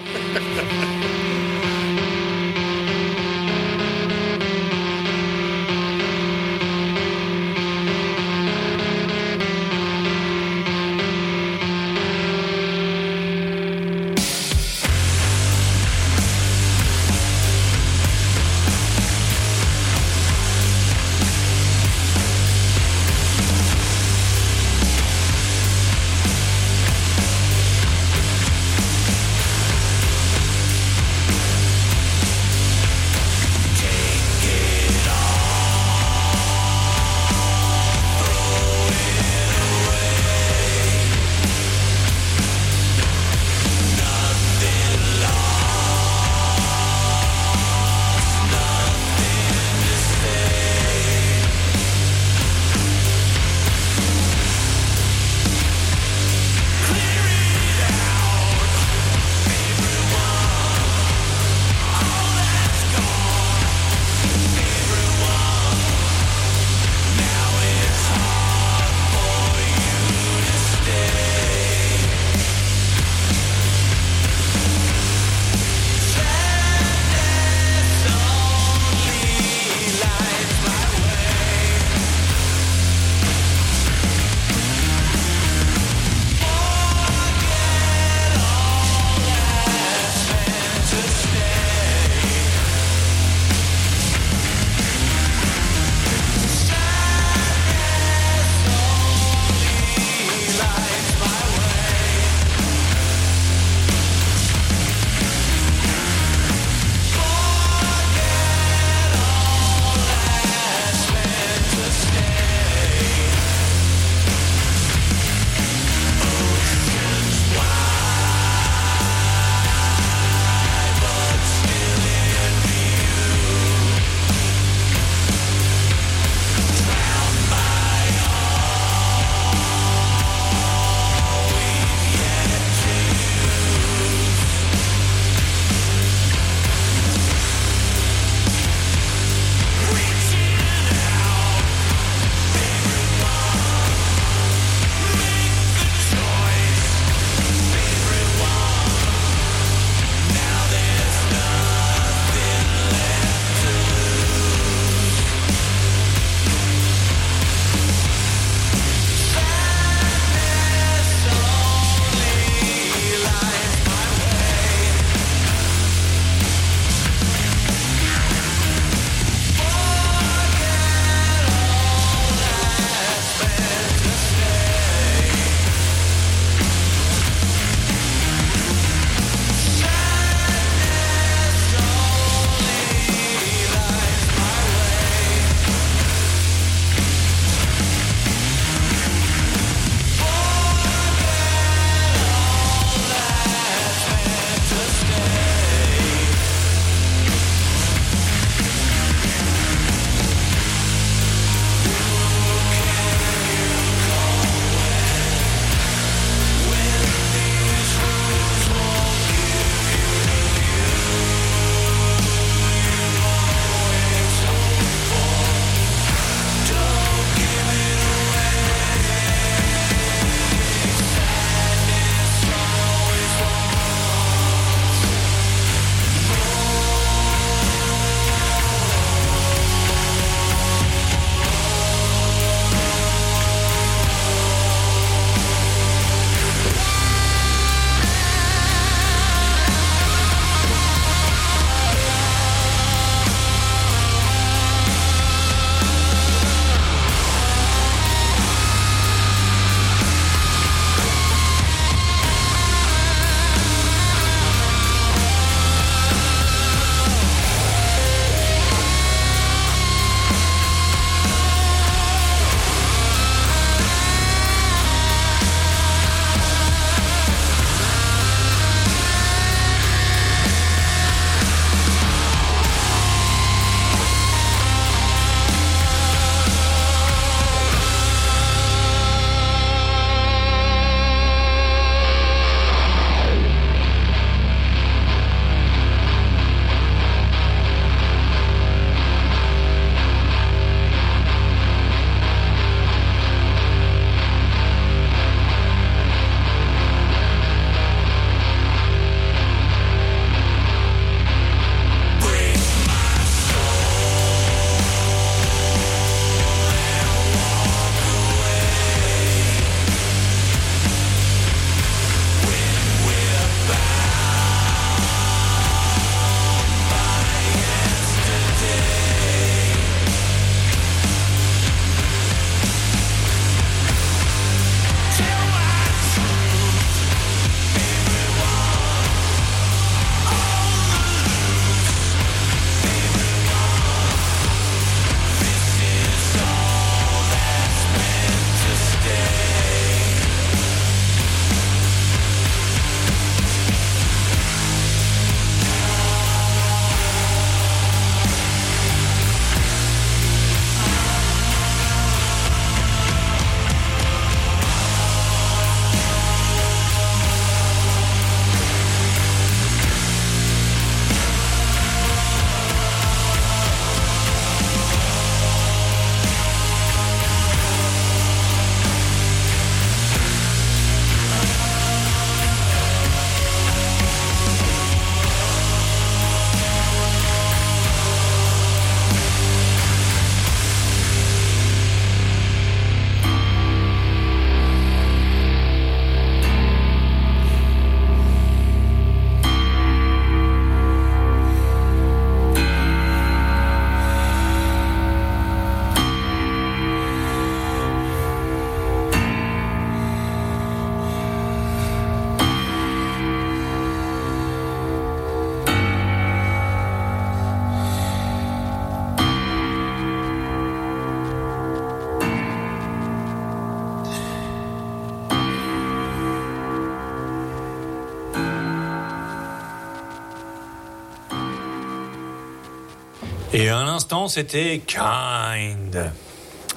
C'était Kind.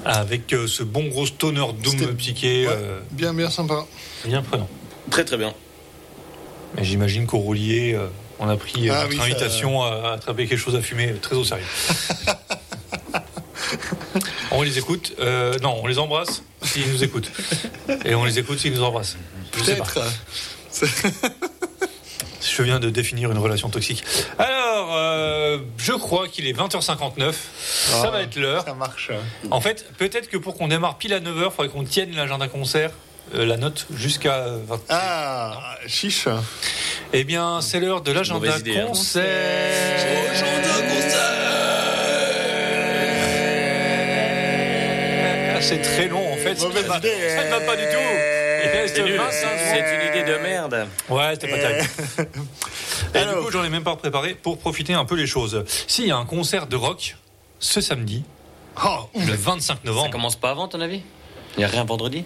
Avec euh, ce bon gros stoner doom psyché. euh, Bien, bien sympa. bien prenant. Très très bien. Mais j'imagine qu'au roulier, euh, on a pris euh, Ah notre oui, invitation à, à attraper quelque chose à fumer très au sérieux. (laughs) on les écoute. euh, non, on les embrasse s'ils nous écoutent. Et on les écoute s'ils nous embrassent. Je sais pas. Je viens de définir une relation toxique. Alors, euh, je crois qu'il est 20h59. Ça Ah, va être l'heure. Ça marche. En fait, peut-être que pour qu'on démarre pile à 9h, il faudrait qu'on tienne l'agenda concert, euh, la note, jusqu'à 20 Ah, chiche. Eh bien, c'est l'heure de l'agenda hein. concert. Ah, C'est très long en fait. Ça ne Mauvaise va, idée. ça ne va pas du tout. Il reste C'est nul. 25 C'est une idée de merde. Ouais, c'était pas terrible. (laughs) Et Alors. du coup, j'en ai même pas préparé pour profiter un peu les choses. Si, il y a un concert de rock ce samedi, Oh, le 25 Ça novembre. commence pas avant, ton avis? Il n'y a rien vendredi?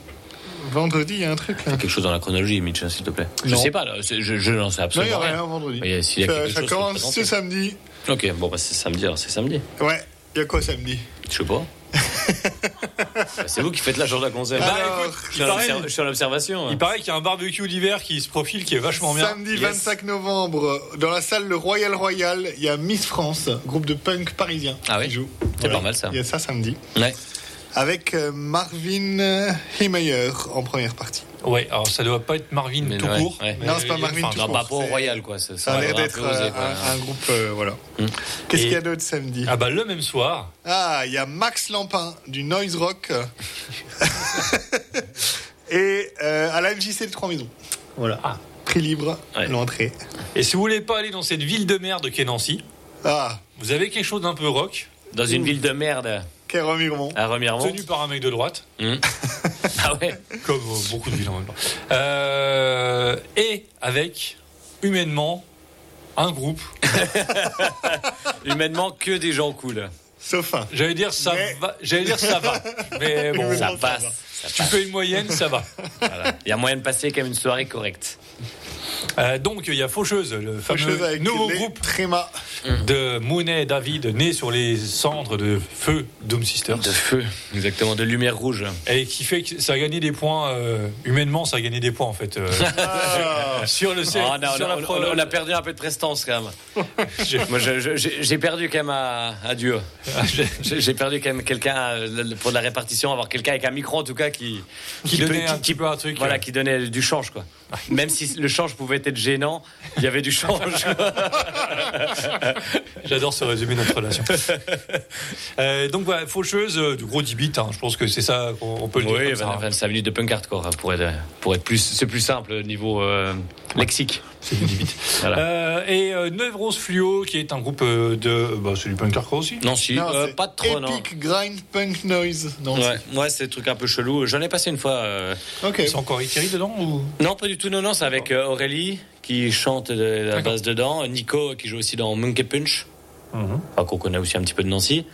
Vendredi, il y a un truc là. Quelque chose dans la chronologie, Mitch, s'il te plaît. Je Non. sais pas, là, je, je n'en sais Non, il n'y absolument a rien. rien vendredi. Mais s'il y a ça quelque ça chose commence ce samedi. Ok, bon, bah, c'est samedi, alors c'est samedi. Ouais, il y a quoi samedi? Je sais pas. (laughs) Bah, c'est vous qui faites l'agenda concert. Bah, Alors, écoute, je il suis en paraît, obser- je suis en observation. hein. il paraît qu'il y a un barbecue d'hiver qui se profile, qui est vachement bien. Samedi Yes. 25 novembre, dans la salle Le Royal Royal, il y a Miss France, groupe de punk parisien, Ah oui qui joue. C'est pas mal, ça. Il y a ça samedi. Ouais. Avec euh, Marvin Hemeyer en première partie. Ouais, alors ça doit pas être Marvin Mais tout ouais, court. ouais. Non, c'est pas Marvin fin. tout court. bah, pas au c'est- Royal, quoi. Ça, Ça a l'air un d'être euh, un, un groupe, euh, voilà. Hmm. Qu'est-ce qu'il y a d'autre samedi? Ah bah le même soir, Ah, il y a Max Lampin du Noise Rock. (laughs) Et euh, à la MJC de Trois Maisons. Voilà. Ah. Prix libre, Ouais. l'entrée. et si vous voulez pas aller dans cette ville de merde qu'est Nancy, Ah, vous avez quelque chose d'un peu rock, Dans une ville de merde, quel remiremont. à Remiremont. tenu par un mec de droite, Hmm. (laughs) (laughs) ah ouais comme beaucoup de villes en même temps, Euh, et avec humainement un groupe. (laughs) Humainement, que des gens cool. Sauf un. J'allais dire ça Mais- va, j'allais dire ça va, mais bon, (laughs) Ça ça passe. va. ça tu passe. fais une moyenne, ça va. Voilà. Il y a moyen de passer quand même une soirée correcte. Euh, donc il y a Faucheuse, le fameux Faucheuse avec nouveau les groupe Tréma. de Monet et David, né sur les cendres de feu Doom Sisters. De feu, exactement, de lumière rouge. Et qui fait que ça a gagné des points, euh, humainement, ça a gagné des points en fait. euh, (laughs) Ah, sur le Oh, on, a, sur on a- la on a- preuve. on a perdu un peu de prestance quand même. (laughs) J'ai- Moi, j'ai perdu quand même à, à Dieu. J'ai perdu quand même quelqu'un pour la répartition, avoir quelqu'un avec un micro en tout cas qui donnait un qui- petit peu un truc. voilà qui donnait du change quoi. (laughs) Même si le change pouvait être gênant, il y avait du change. (laughs) J'adore ce résumé de notre relation. (laughs) Euh, donc voilà, faucheuse, euh, du gros 10 bits, hein, je pense que c'est ça qu'on on peut le dire. oui, comme ça, hein. 25 minutes de punk hardcore hein, pour être pour être plus c'est plus simple niveau euh, lexique. C'est du 10 bits. (laughs) Voilà. Euh, et euh, Nevrose Fluo, qui est un groupe euh, de. Bah, c'est du punk hardcore aussi. Non si, non, euh, c'est pas trop non. Epic Grind Punk Noise. Non, Ouais, ouais, c'est des trucs un peu chelou. J'en ai passé une fois. euh, Ok. C'est encore Ikeri dedans ou? Non, pas du tout. Non, non, c'est avec euh, Aurélie qui chante de la D'accord. basse dedans. Nico qui joue aussi dans Monkey Punch. Mhm. Enfin, qu'on connaît aussi un petit peu de Nancy.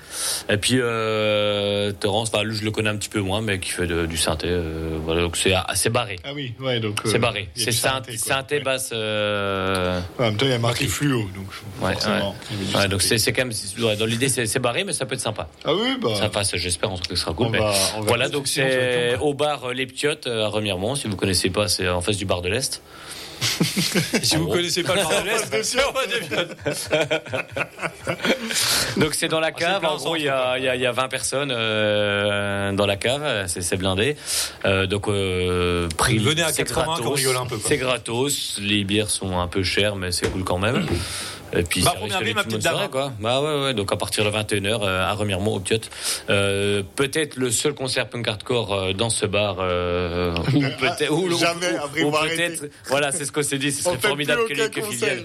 Et puis euh, Terence, bah, lui je le connais un petit peu moins, mais qui fait de- du synthé. euh, voilà, donc c'est assez barré. Ah oui, ouais, donc. euh, c'est barré. C'est synthé, synthé Ouais. basse. euh, Ouais, en même temps, il y a marqué Ok. fluo, donc Ouais, forcément. ouais, donc c'est quand même dans l'idée c'est barré, mais ça peut être sympa. Ah oui, bah. Ça passe, j'espère en tout cas que ce sera cool. on mais- va, on Voilà, donc c'est au bar euh, Les Piottes euh, à Remiremont. Si vous connaissez pas, c'est en face du bar de l'Est. (laughs) Si vous gros. connaissez pas le (laughs) Piottes. Donc c'est dans la Ah, cave. en gros, il y, a- il y a- il y a 20 personnes euh, dans la cave. C'est blindé. Euh, donc euh, prix. Venez à c'est 80 qu'on gratos. un peu. C'est gratos. Les bières sont un peu chères, mais c'est cool quand même. Et puis Bah, ça première risque vie, d'être ma une petite dame, soirée, hein. quoi. Bah ouais, ouais. Donc à partir de 21h à Remiremont au Piotte. Euh, peut-être le seul concert punk hardcore euh, dans ce bar. euh, (laughs) ou peut-être. ou- ou- Jamais, après, ou peut-être. Voilà, c'est ce qu'on s'est dit. Ce On serait fait formidable que les.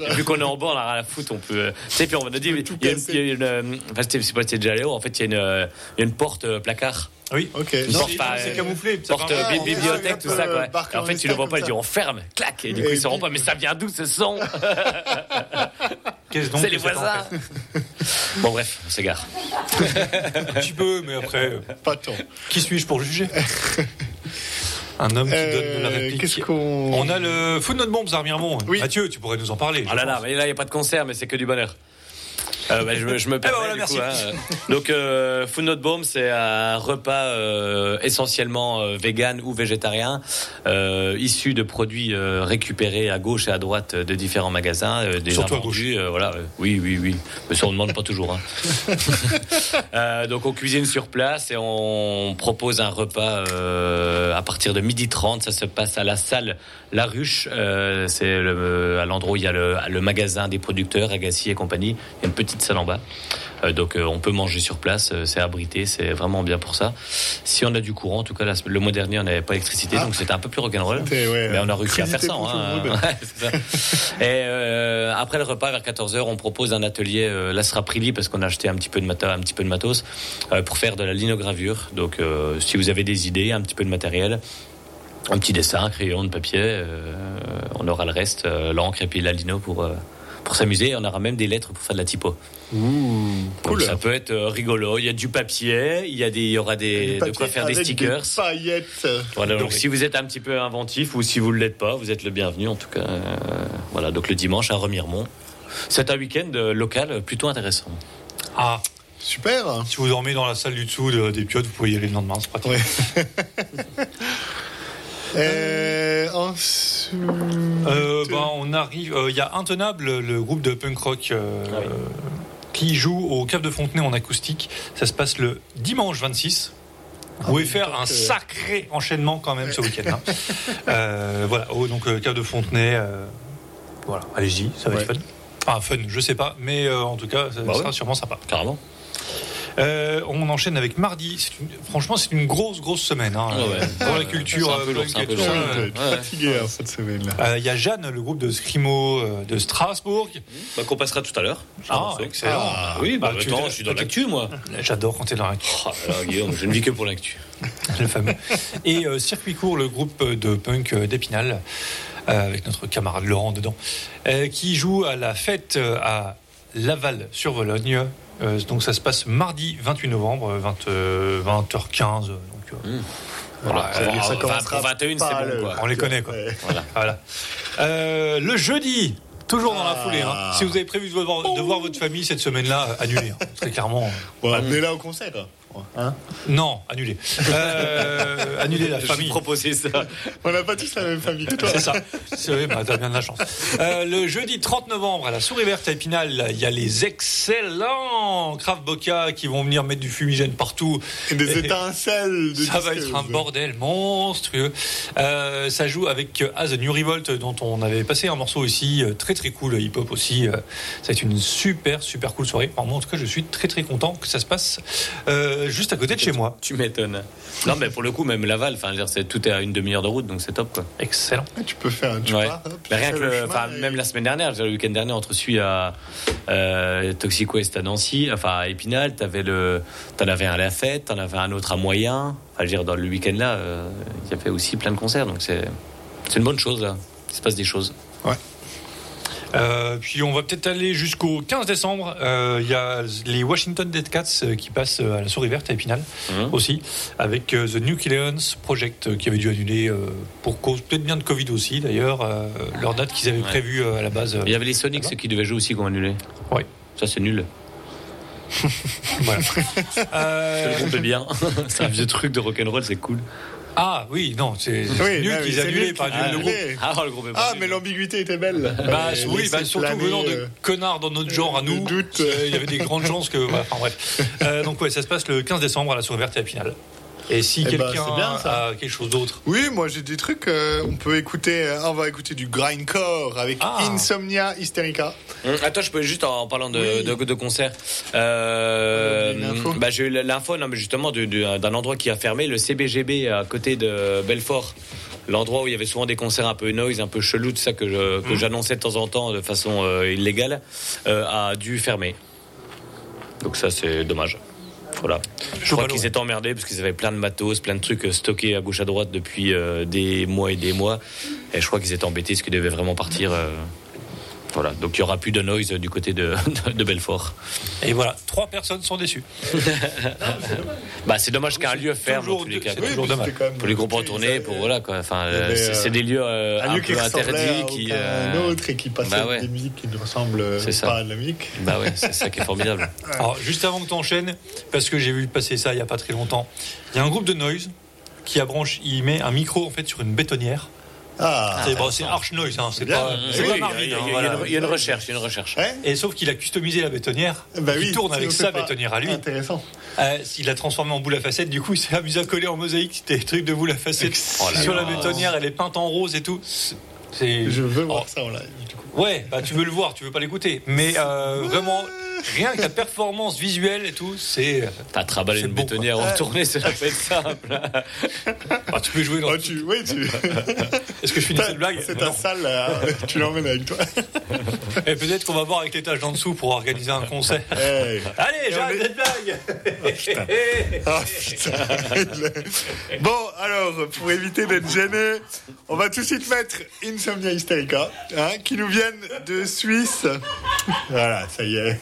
Et Vu qu'on est en bord, on rien à foutre. On peut. euh, Tu sais, puis on a dit. Il y a, casser. il y a une. euh, Enfin, c'était- déjà allé haut. En fait, il y a une, euh, il y a une porte euh, placard. Oui. Ok. C'est- euh, camouflé, ça Porte euh, bibliothèque, tout ça, Et en fait, tu le vois pas, clandestin tu dis on ferme, clac. Et du coup, ils sauront pas. Mais ça vient d'où ce son (laughs) C'est les voisins. Bon, bref, on s'égare. Un petit peu, mais après, euh, (laughs) pas tant. qui suis-je pour juger? Un homme qui donne la Euh, réplique. Qu'est-ce qu'on. On a le Food Not Bombs à Remiremont. Oui. Mathieu, tu pourrais nous en parler. Ah là là, mais là, il n'y a pas de concert, mais c'est que du bonheur. Euh, bah, je, me- je me (laughs) permets, voilà, du merci. coup, hein. Donc, euh, Food Not Bomb, c'est un repas euh, essentiellement euh, vegan ou végétarien, issu de produits récupérés à gauche et à droite de différents magasins. déjà Surtout à euh, voilà, oui, oui, oui. Mais ça, on ne demande pas toujours. hein. (laughs) Donc, on cuisine sur place et on propose un repas à partir de midi 30. Ça se passe à la salle La Ruche. C'est le- à l'endroit où il y a le, le magasin des producteurs, Agassi et compagnie. Il y a une petite salle en bas. Euh, donc euh, on peut manger sur place, euh, c'est abrité, c'est vraiment bien pour ça. Si on a du courant, en tout cas la- le mois dernier on n'avait pas d'électricité, donc c'était un peu plus rock'n'roll. Ouais, Mais on a réussi à faire ça. hein. (laughs) Ouais, ça. Et euh, après le repas vers 14h, on propose un atelier. Euh, là, ce sera Prili parce qu'on a acheté un petit peu de matos, un petit peu de matos euh, pour faire de la linogravure. Donc, euh, si vous avez des idées, un petit peu de matériel. Un petit dessin, crayon de papier, euh, on aura le reste, euh, l'encre et puis la lino pour, euh, pour s'amuser. On aura même des lettres pour faire de la typo. Donc ça peut être euh, rigolo. Il y a du papier, il y a des, il y aura des, de quoi faire des stickers. Des paillettes. Voilà, donc si vous êtes un petit peu inventif ou si vous ne l'êtes pas, vous êtes le bienvenu en tout cas. Euh, voilà, donc le dimanche à Remiremont. C'est un week-end euh, local plutôt intéressant. Ah, super. Si vous dormez dans la salle du dessous de- des piottes, vous pouvez y aller le lendemain, c'est pratique. (laughs) Euh, ensuite- Euh, ben, on arrive. euh, Il y a Intenable, le groupe de punk rock. euh, Qui joue au Cap de Fontenay en acoustique. Ça se passe le dimanche 26. Vous pouvez faire un sacré enchaînement quand même ce week-end. hein. Euh, voilà, oh, donc euh, Cap de Fontenay. euh, voilà, allez-y, ça va être fun. Enfin, fun, je sais pas, mais euh, en tout cas, ça Bah sera ouais. sûrement sympa. Carrément. Euh, on enchaîne avec mardi. C'est une- franchement, c'est une grosse, grosse semaine hein, Ouais, ouais. pour la culture. Euh, Euh, fatigué hein, cette semaine-là. euh, Il y a Jeanne, le groupe de Scrimo de Strasbourg. Bah, qu'on passera tout à l'heure. Ah, excellent. Ah, oui, bah, Bah, tu- attends, je suis dans l'actu, moi. (laughs) J'adore quand t'es dans l'actu. Oh, Guillaume, je ne vis que pour l'actu. (laughs) le fameux. Et euh, Circuit Court, le groupe de punk d'Épinal, euh, avec notre camarade Laurent dedans, euh, qui joue à la fête à Laval-sur-Vologne. Euh, donc ça se passe mardi 28 novembre, euh, 20, euh, 20h15. Donc, euh, voilà, que ça euh, commencera pour 21, pas c'est bon, quoi. on les connaît quoi. Ouais. Voilà. Voilà. Euh, le jeudi, toujours dans la Ah. foulée. hein. Si vous avez prévu de voir, de voir votre famille cette semaine-là, annulez. hein. Très clairement. Ouais, on est là au concert. Hein Non, annulez. Euh, (laughs) annulez la Je famille. proposé ça. on n'a pas tous la même famille que toi. C'est ça. C'est vrai, bah, t'as bien de la chance. Euh, le jeudi 30 novembre, à la Souris Verte à Épinal, il y a les excellents Kraft Boca qui vont venir mettre du fumigène partout. Et des étincelles de Ça va être un bordel monstrueux. Euh, ça joue avec As a New Revolt, dont on avait passé un morceau aussi, euh, très très cool, hip-hop aussi. Euh, ça va être une super super cool soirée. Enfin, moi, en tout cas, je suis très très content que ça se passe euh, juste à côté de chez moi. (laughs) Tu m'étonnes. Non, mais pour le coup, même Laval, enfin, c'est- tout est à une demi-heure de route, donc c'est top, quoi. Excellent. Ah, tu peux faire un tu Ouais. pars, hop, Mais rien que le- chemin enfin, et- même la semaine dernière, le week-end dernier, entre celui à euh, Toxico Est à Nancy, enfin à Épinal, t'avais le, t'en avais un à la fête, t'en avais un autre à Moyen. Enfin, je veux dire, dans le week-end là, euh, il y avait aussi plein de concerts, donc c'est, c'est une bonne chose là. Il se passe des choses. Euh, puis on va peut-être aller jusqu'au 15 décembre. Euh, Il y a les Washington Dead Cats euh, qui passent à la Souris Verte à Épinal Mhm. aussi, avec The Nucleons Project euh, qui avait dû annuler pour cause peut-être bien de Covid aussi d'ailleurs leur date qu'ils avaient Ouais. prévue à la base. Il y avait les Sonics qui devaient jouer aussi, qui ont annulé. Oui. Ça, c'est nul. (laughs) voilà. (laughs) Euh, (laughs) Le groupe est bien. c'est un vieux truc de rock'n'roll, c'est cool. Ah oui, non, c'est Oui, nul bah oui, qu'ils nul pas qu'ils annulé le groupe. Ah, le groupe est Ah, mais l'ambiguïté était belle. Bah Euh, oui, bah, surtout venant de euh, connards dans notre genre à nous, doute. euh, il y avait des grandes chances que. enfin bref. Euh, donc ouais, ça se passe le 15 décembre à la Souris Verte à Épinal. Et si Eh ben, quelqu'un c'est bien, ça. a quelque chose d'autre, Oui, moi j'ai des trucs. euh, on peut écouter. euh, on va écouter du grindcore avec Ah. Insomnia Hysterica. Hum, Attends, je peux juste en parlant de, Oui. de, de concert. Euh, bah, j'ai eu l'info, non, mais justement d'un endroit qui a fermé, le CBGB à côté de Belfort. L'endroit où il y avait souvent des concerts un peu noise, un peu chelou, tout ça que Mmh. que j'annonçais de temps en temps de façon euh, illégale, euh, a dû fermer. Donc ça, c'est dommage. Voilà. Je crois qu'ils étaient emmerdés parce qu'ils avaient plein de matos, plein de trucs euh, stockés à gauche à droite depuis euh, des mois et des mois. Et je crois qu'ils étaient embêtés parce qu'ils devaient vraiment partir. euh, Voilà, donc il n'y aura plus de noise du côté de, de, (laughs) de Belfort. Et voilà, trois personnes sont déçues. (laughs) Bah, c'est dommage qu'un lieu ferme tous les cas. toujours dommage. Pour les groupes en tournée, pour voilà quoi. Enfin, euh, c'est euh, c'est des lieux euh, un un lieu qui peu ressemblait interdits qui. euh, autre et qui passait bah ouais. des musiques qui ne ressemblent pas à de la musique. Bah ouais, c'est ça qui est formidable. (laughs) Alors, juste avant que tu enchaînes, parce que j'ai vu passer ça il n'y a pas très longtemps, il y a un groupe de noise qui a il met un micro en fait sur une bétonnière. Ah, c'est bon, c'est Arch Noise, hein, c'est pas, c'est Oui, pas il y a- Marvin. il y a- hein, voilà. y a une recherche, il y a une recherche. Ouais. Et sauf qu'il a customisé la bétonnière. Bah il tourne avec sa bétonnière à lui. Intéressant. Euh, il l'a transformé en boule à facettes. Du coup, il s'est amusé à coller en mosaïque des trucs de boule à facettes Oh sur la bétonnière. Elle est peinte en rose et tout. Je veux Oh, voir ça en live. Du coup. Ouais, bah tu veux le voir, tu veux pas l'écouter. Mais euh, vraiment, rien que la performance visuelle et tout, c'est. T'as travaillé une bon, bétonnière en tournée, ça va pas être simple. Bah, tu peux jouer dans. Oh, tu, oui, tu. (laughs) Est-ce que je finis cette blague? C'est ta salle, là, (laughs) tu l'emmènes avec toi. (laughs) Et peut-être qu'on va voir avec l'étage d'en dessous pour organiser un concert. Hey. Allez, j'arrête cette blague Ah, putain. Bon, alors, pour éviter d'être gêné, on va tout de suite mettre Insomnia Hysterica, hein, qui nous viennent de Suisse. Voilà, ça y est.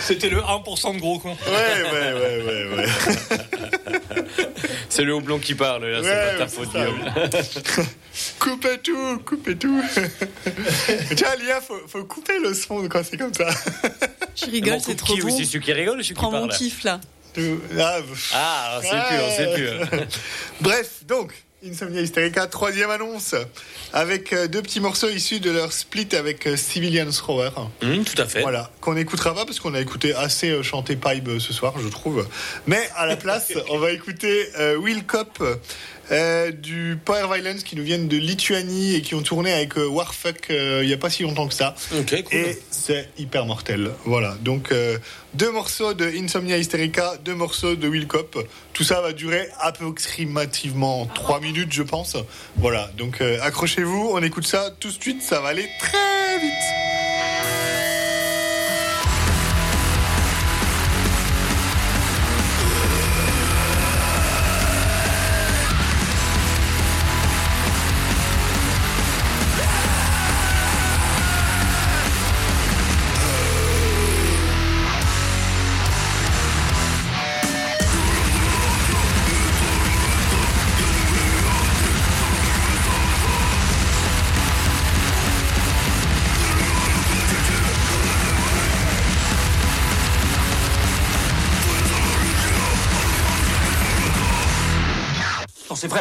C'était le 1% de gros con. Ouais, ouais, ouais, ouais, ouais. C'est le houblon qui parle, là, c'est Ouais, pas ta c'est faute. Guillaume. (laughs) Coupez tout, coupez tout. (laughs) Tiens, Lia, faut, faut couper le son quand c'est comme ça. Je rigole, c'est trop qui bon. aussi, celui qui rigole ou celui qui Prends mon parle kiff là. Ah. Ah, on sait plus, on sait plus. Bref, donc, Insomnia Hysterica, troisième annonce, avec euh, deux petits morceaux issus de leur split avec euh, Civilian Thrower. Hum, tout à fait. Voilà, qu'on n'écoutera pas parce qu'on a écouté assez euh, chanter Pipe ce soir, je trouve. Mais à la (laughs) place, on va écouter Will Cop euh, du Power Violence qui nous viennent de Lituanie et qui ont tourné avec euh, Warfuck euh, il y a pas si longtemps que ça. Ok, cool. Et c'est hyper mortel. Voilà, donc deux morceaux de Insomnia Hysterica, deux morceaux de Will Cop. Tout ça va durer approximativement 3 minutes, je pense. Voilà, donc accrochez-vous, on écoute ça tout de suite, ça va aller très vite.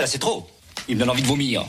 C'est trop. Il me donne envie de vomir.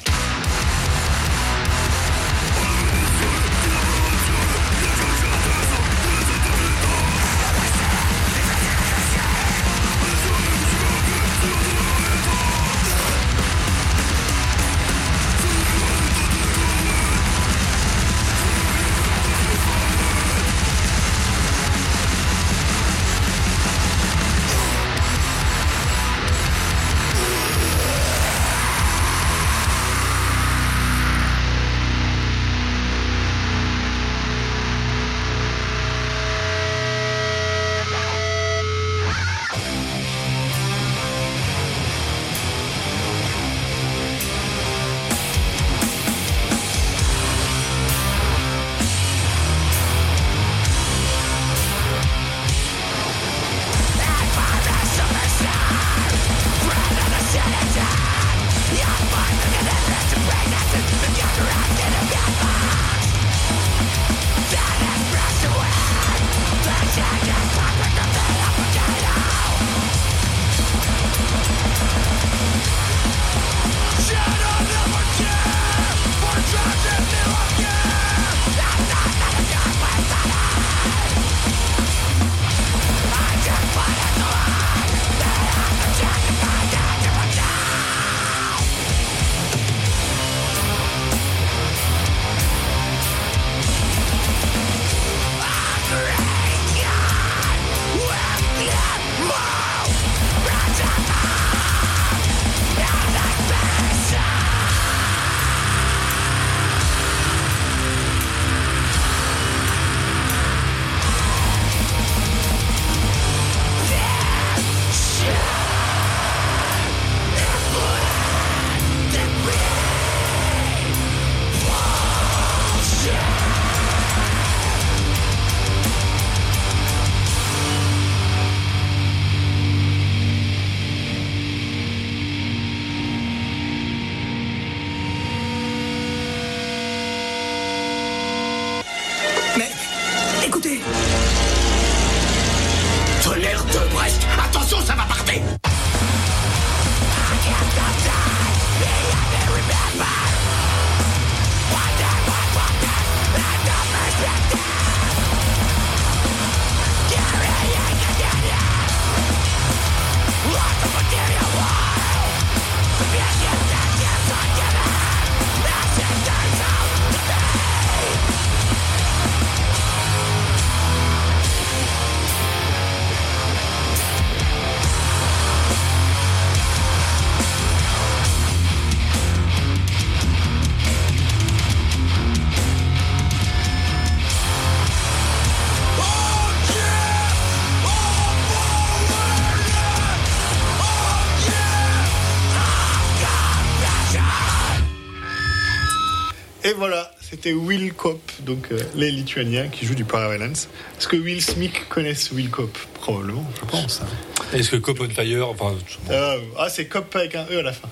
C'était Will Cop, donc euh, les Lituaniens qui jouent du Power Violence. Est-ce que Will Smith connaissent Will Cop? Probablement, je pense. hein. Est-ce que Cop on Fire, enfin, Euh, ah, c'est Cop avec un E à la fin.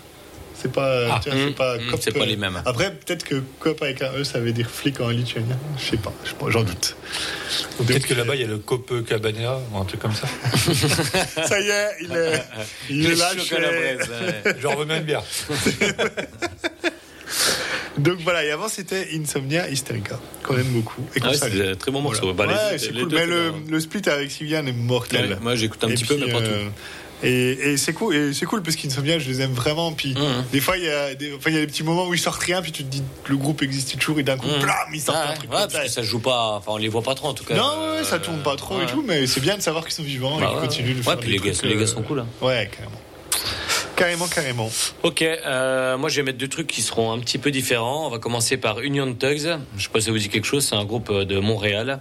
C'est pas, euh, Ah. Mmh, pas Cop. c'est pas euh, les mêmes. Après, peut-être que Cop avec un E, ça veut dire flic en lituanien. Je sais pas, j'en doute. ou peut-être que là-bas il y a le Cop Cabana ou un truc comme ça. (laughs) Ça y est, il est, il est (laughs) ouais. J'en veux même bien. Donc voilà, et avant c'était Insomnia Hysterica, qu'on aime beaucoup. Et Ah ouais, c'est un très bon morceau. Voilà. Bah, ouais, c'est les cool. Mais le, split avec Sylviane est mortel. Ouais, moi, j'écoute un Et petit peu, mais pas euh, Et, et c'est cool, et c'est cool parce qu'Insomnia, je les aime vraiment. Puis Mhm. des fois, il y a des, enfin, il y a des petits moments où ils sortent rien, puis tu te dis que le groupe existe toujours, et d'un coup, Mmh. blam, ils sortent Ah, un truc ouais, comme parce ça. que ça joue pas, enfin on les voit pas trop en tout cas. Non, ouais, ça Euh, tourne pas trop et tout, mais c'est bien de savoir qu'ils sont vivants et Bah qu'ils ouais, continuent de ouais. faire Ouais, puis les gars- les gars euh, sont cool, hein. Ouais, carrément. Carrément, carrément. Ok, euh, moi je vais mettre deux trucs qui seront un petit peu différents. On va commencer par Union Tugs. Je sais pas si ça vous dit quelque chose, c'est un groupe de Montréal.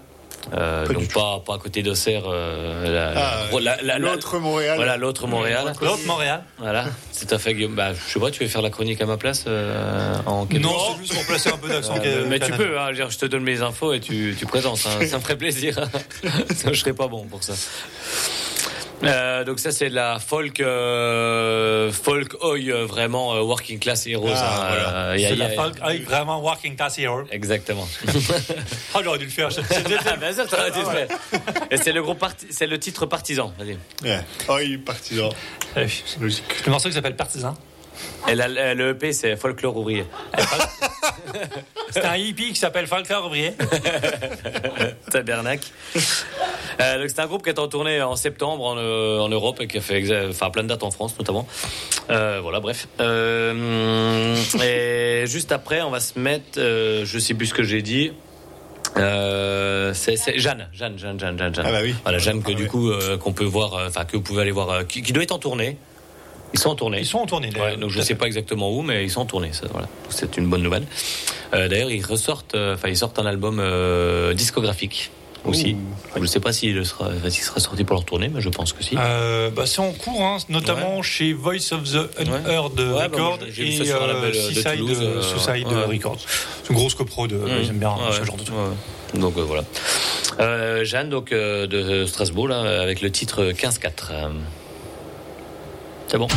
Euh, Pas donc pas, pas à côté d'Auxerre. euh, la- Ah, la- la- la- L'autre Montréal. Voilà, l'autre Montréal. L'autre Montréal. Voilà, c'est à fait. Guillaume. Bah, je sais pas, tu veux faire la chronique à ma place euh, en quelques Non, c'est juste pour placer un peu d'accent. Euh, mais tu peux, hein, je veux dire, je te donne mes infos et tu, tu présentes. hein, ça me ferait plaisir. (laughs) ça, je serais pas bon pour ça. Euh, donc ça c'est de la folk euh, folk oi euh, vraiment euh, working class heroes. Ah, hein, voilà. euh, y a- C'est y a- la folk avec vraiment Working Class Hero. Exactement. (laughs) Ah, j'aurais dû le faire. (laughs) Ah. Et c'est le groupe parti- c'est le titre partisan. Oh, il est partisan. Logique. Le morceau qui s'appelle Partisan. Et la- le EP c'est folklore ouvrier. (laughs) C'est un hippie qui s'appelle Folklore Ouvrier. (laughs) Tabernacle. Euh, donc c'est un groupe qui est en tournée en septembre en, euh, en Europe et qui a fait enfin, plein de dates en France notamment. Euh, voilà, bref. Euh, et juste après, on va se mettre, euh, je sais plus ce que j'ai dit. Euh, c'est Jeanne, Jeanne, Jeanne, Jeanne, Jeanne, Jeanne. Ah bah oui. Voilà, Jeanne que Ah du ouais. coup euh, qu'on peut voir, euh, enfin que vous pouvez aller voir, euh, qui, qui doit être en tournée. Ils sont en tournée. Ils sont en tournée. Ouais, donc je sais pas exactement où, mais ils sont en tournée. Ça, voilà, c'est une bonne nouvelle. Euh, D'ailleurs, ils ressortent, euh, enfin ils sortent un album euh, discographique aussi. Je ne sais pas s'il sera, sera sorti pour leur tournée, mais je pense que si. Euh, bah, c'est en cours, hein, notamment chez Voice of the Unheard Ouais, bah, Records et euh, de Toulouse, Suicide. Records. C'est une grosse copro de. Mmh. Aiment bien ce genre de truc. Donc euh, voilà. Jeanne, donc de Strasbourg, là, avec le titre 15-4. C'est bon.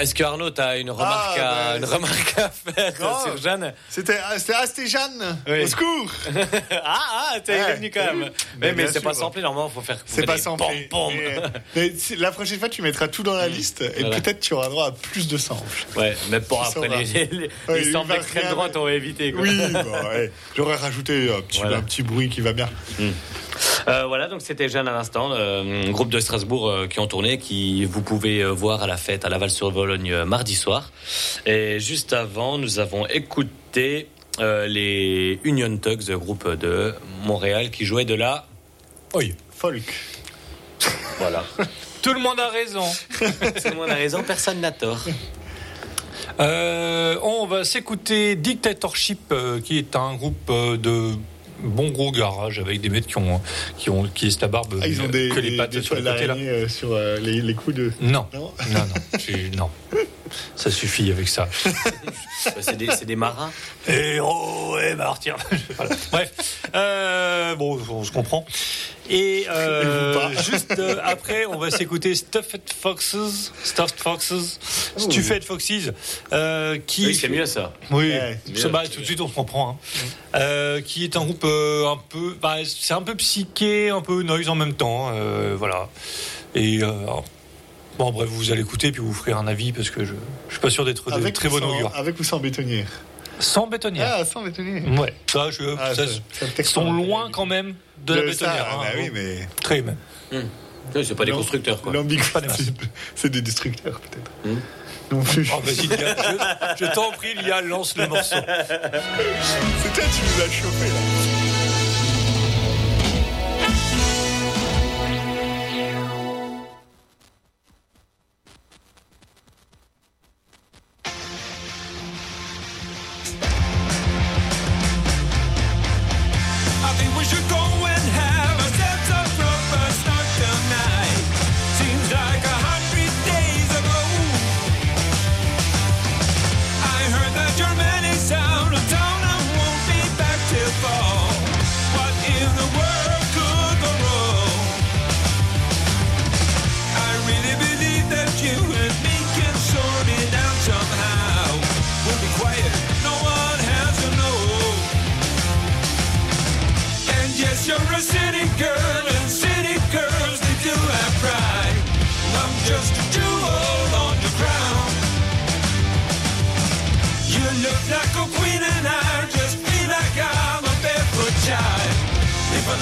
Est-ce que Arnaud, t'as une remarque, Ah, à, bah, une remarque à faire Non. sur Jeanne C'était ah, Jeanne Oui. Au secours (laughs) Ah, ah, t'es Ouais. revenu quand même. Mais Mais, mais c'est pas samplé, normalement, faut faire. C'est pas samplé. Mais, la prochaine fois, tu mettras tout dans la liste et Voilà. peut-être tu auras droit à plus de samples. Ouais, mais Tu après, les, les, les, Ouais, les samples d'extrême droite, on va éviter. Quoi. Oui, ouais. j'aurais rajouté un petit, Voilà. un petit bruit qui va bien. Euh, voilà, donc c'était Jeanne à l'instant, euh, groupe de Strasbourg euh, qui ont tourné, qui vous pouvez voir à la fête à Laval-sur-Vologne euh, mardi soir. Et juste avant, nous avons écouté euh, les Union Tugs, groupe de Montréal, qui jouait de la. Oui. Folk. Voilà. (laughs) Tout le monde a raison. (laughs) Tout le monde a raison, personne n'a tort. Euh, on va s'écouter Dictatorship, euh, qui est un groupe euh, de bon gros garage avec des mecs qui ont qui ont qui laissent la barbe Ah, ils ont euh, des, que les des- pattes des sur le toiles côté là. d'araignée euh, sur euh, les, les coups de. Non, Non non, non, non. (laughs) Ça suffit avec ça. C'est des, des marins. Et oh, bah alors tiens. (laughs) Voilà. Bref, euh, bon, on se comprend. Et euh, Et (laughs) juste euh, après, on va s'écouter Stuffed Foxes, Stuffed Foxes, Stuffed Foxes, euh, qui Oui, c'est mieux ça. Oui, Ouais, ça, bah, tout de suite on se comprend. Hein. Qui est un groupe un peu, bah, c'est un peu psyché, un peu noise en même temps, euh, voilà. Et bon, bref, vous allez écouter puis vous ferez un avis parce que je, je suis pas sûr d'être de Avec très bon augure. Avec ou sans bétonnière Sans bétonnière. Ah, sans bétonnière. Ouais, ça, je, Ah, ça, sont loin quand même de, la bétonnière. ah, hein. bah oui, mais. Très même. Oui, c'est pas des constructeurs, quoi. C'est des destructeurs, peut-être. Hmm. Non plus. Oh, vas-y, je, je t'en prie, Lia, lance le morceau. C'est toi, tu nous as chauffé, là.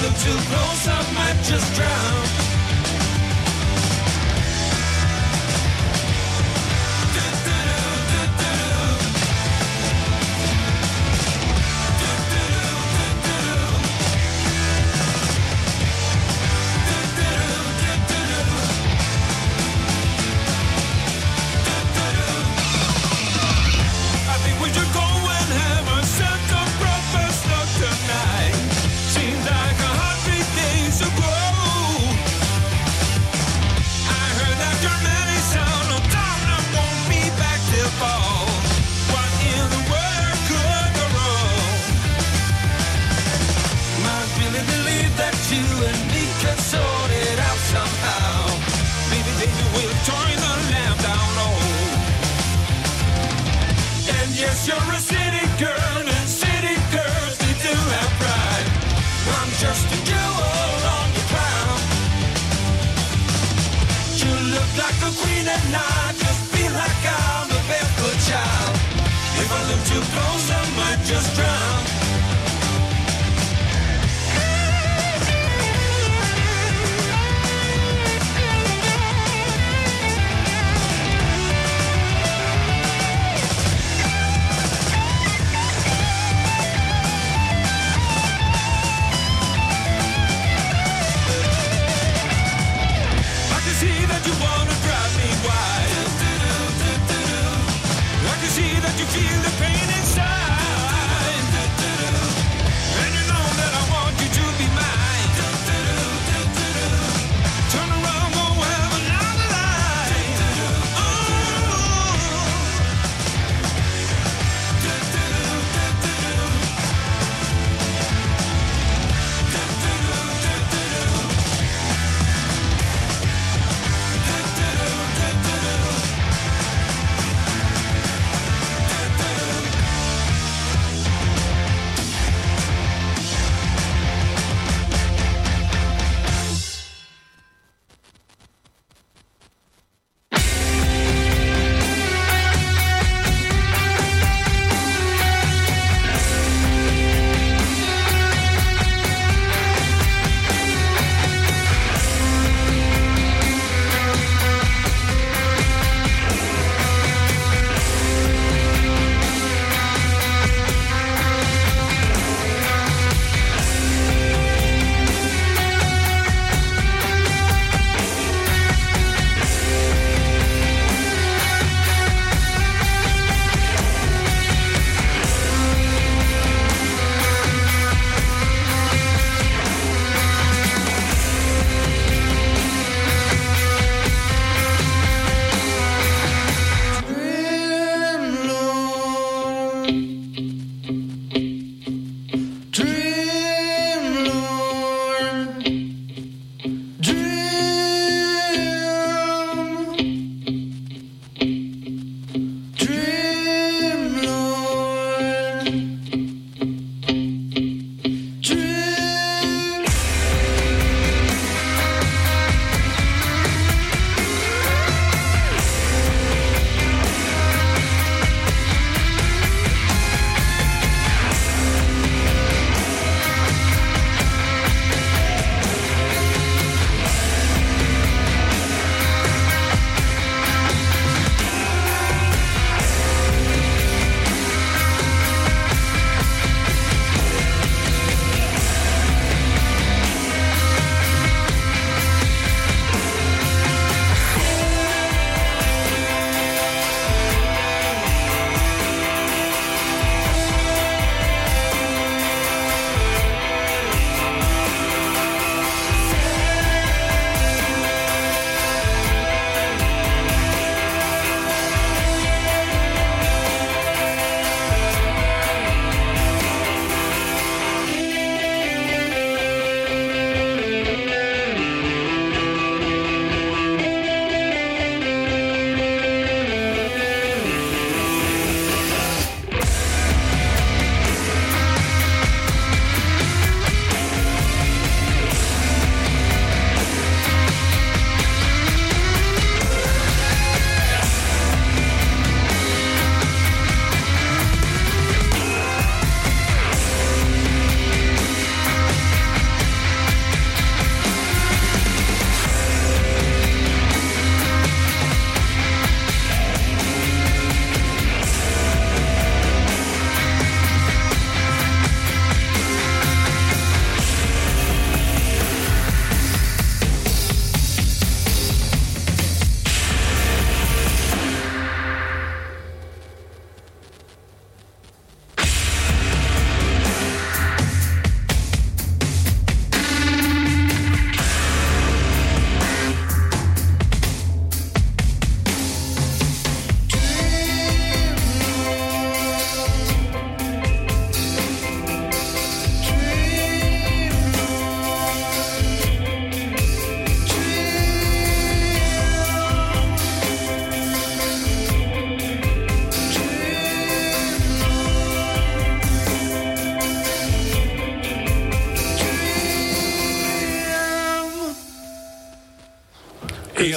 Look too close, I might just drown.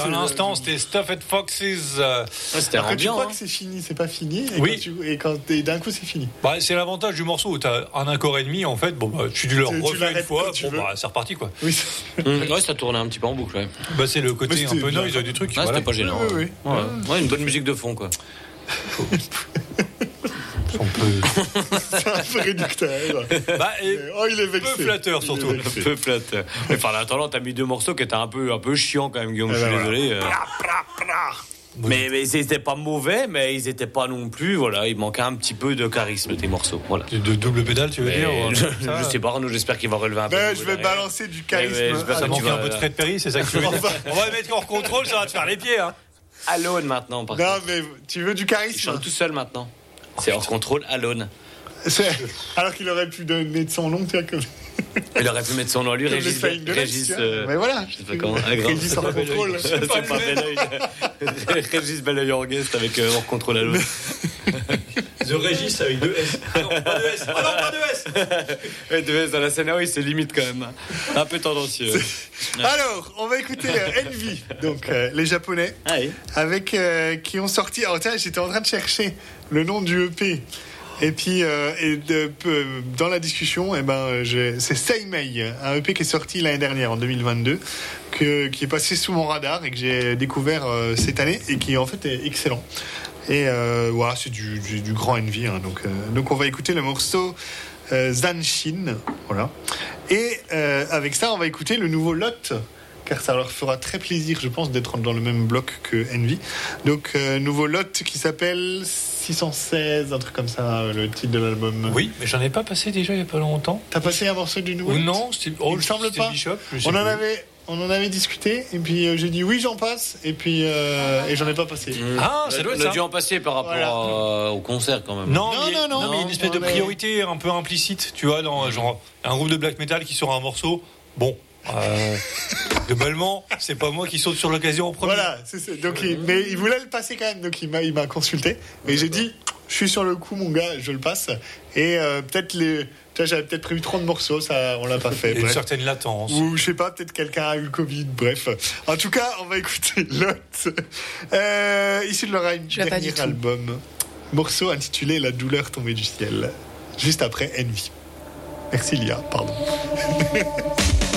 À l'instant, c'était Stuffed Foxes. euh, Quand tu crois que c'est fini, c'est pas fini. Et Oui. quand tu- Et, d'un coup, c'est fini. Bah, c'est l'avantage du morceau. T'as un accord et demi, en fait. Bon, bah, tu le Tu- tu refais une fois. tu Bon, bah, c'est reparti, quoi. Oui. Hum, ouais, ça tournait un petit peu en boucle. Ouais. Bah, c'est le côté Mais un c'était peu noise du truc. Ah, voilà. c'était pas gênant. Oui, oui, ouais. Ouais. Ouais, une bonne musique de fond, quoi. On (laughs) peut- (laughs) (laughs) un peu réducteur. Bah, et Oh, il est vexé. peu flatteur, surtout. Un peu flatteur. Mais enfin, en attendant, t'as mis deux morceaux qui étaient un peu, un peu chiants quand même, Guillaume. Eh je suis ben désolé. euh. Mais, mais ils étaient pas mauvais, mais ils étaient pas non plus. Voilà, il manquait un petit peu de charisme, tes morceaux. Voilà. de, de double pédale, tu veux Mais dire (laughs) je, ça je sais pas, Arnaud, j'espère qu'il va relever un peu. Ben, je vais derrière. balancer du charisme. ouais, j'espère Ça manque vas- un peu de Fred Perry, c'est ça que tu veux dire On va le mettre hors contrôle, ça va te faire les pieds. Hein. Alone maintenant, par Non, contre. mais tu veux du Il charisme chante tout seul maintenant. C'est hors contrôle, Alone. C'est- Alors qu'il aurait pu donner de son nom, tu vois, comme, Il aurait pu mettre son nom à lui, comme Régis. de Régis. tu vois. euh, Mais voilà. Je sais pas comment. Ah, grave. Régis hors contrôle. C'est pas Belleuil. (laughs) Régis Belleuil en guest avec euh, hors contrôle à l'autre. (laughs) The Régis avec deux S. Ah non, pas (laughs) deux S. Ah non, pas deux S. Ouais, de dans la scène, oui, c'est limite quand même. Un peu tendancieux. Alors, on va écouter euh, Envy, donc euh, les Japonais, Ah oui. avec euh, qui ont sorti. Alors tiens, j'étais en train de chercher le nom du EP. Et puis, euh, peu- dans la discussion, eh ben, euh, c'est Seimei, un EP qui est sorti l'année dernière, en 2022, que, qui est passé sous mon radar et que j'ai découvert euh, cette année et qui en fait est excellent. Et euh, c'est du, du, grand Envy. hein, donc, euh, donc on va écouter le morceau euh, Zanshin. Voilà. Et euh, avec ça, on va écouter le nouveau Lot. Car ça leur fera très plaisir, je pense, d'être dans le même bloc que Envy. Donc, euh, nouveau Lot qui s'appelle 616, un truc comme ça, euh, le titre de l'album. Oui, mais j'en ai pas passé déjà il y a pas longtemps. T'as passé un morceau du nouveau Non, c'était oh, me semble pas. On en avait on en avait discuté et puis euh, j'ai dit oui j'en passe et puis euh, et j'en ai pas passé. Mmh. Ah ça doit être on a dû en passer par rapport au concert quand même. Non non mais, non, non, non, mais une espèce de priorité un peu implicite tu vois dans genre un groupe de black metal qui sort un morceau bon euh, globalement, c'est pas moi qui saute sur l'occasion en premier. Voilà, c'est, donc mais il voulait le passer quand même, donc il m'a, il m'a consulté. Mais j'ai dit, je suis sur le coup, mon gars, je le passe. Et euh, peut-être les. J'avais peut-être prévu 30 morceaux, ça, on l'a pas fait. Il y a une certaine latence. Ou je sais pas, peut-être quelqu'un a eu le Covid, bref. En tout cas, on va écouter (laughs) Lot, euh, issu de leur dernier album. Morceau intitulé La douleur tombée du ciel, juste après Envy. Merci Lia, pardon. (laughs)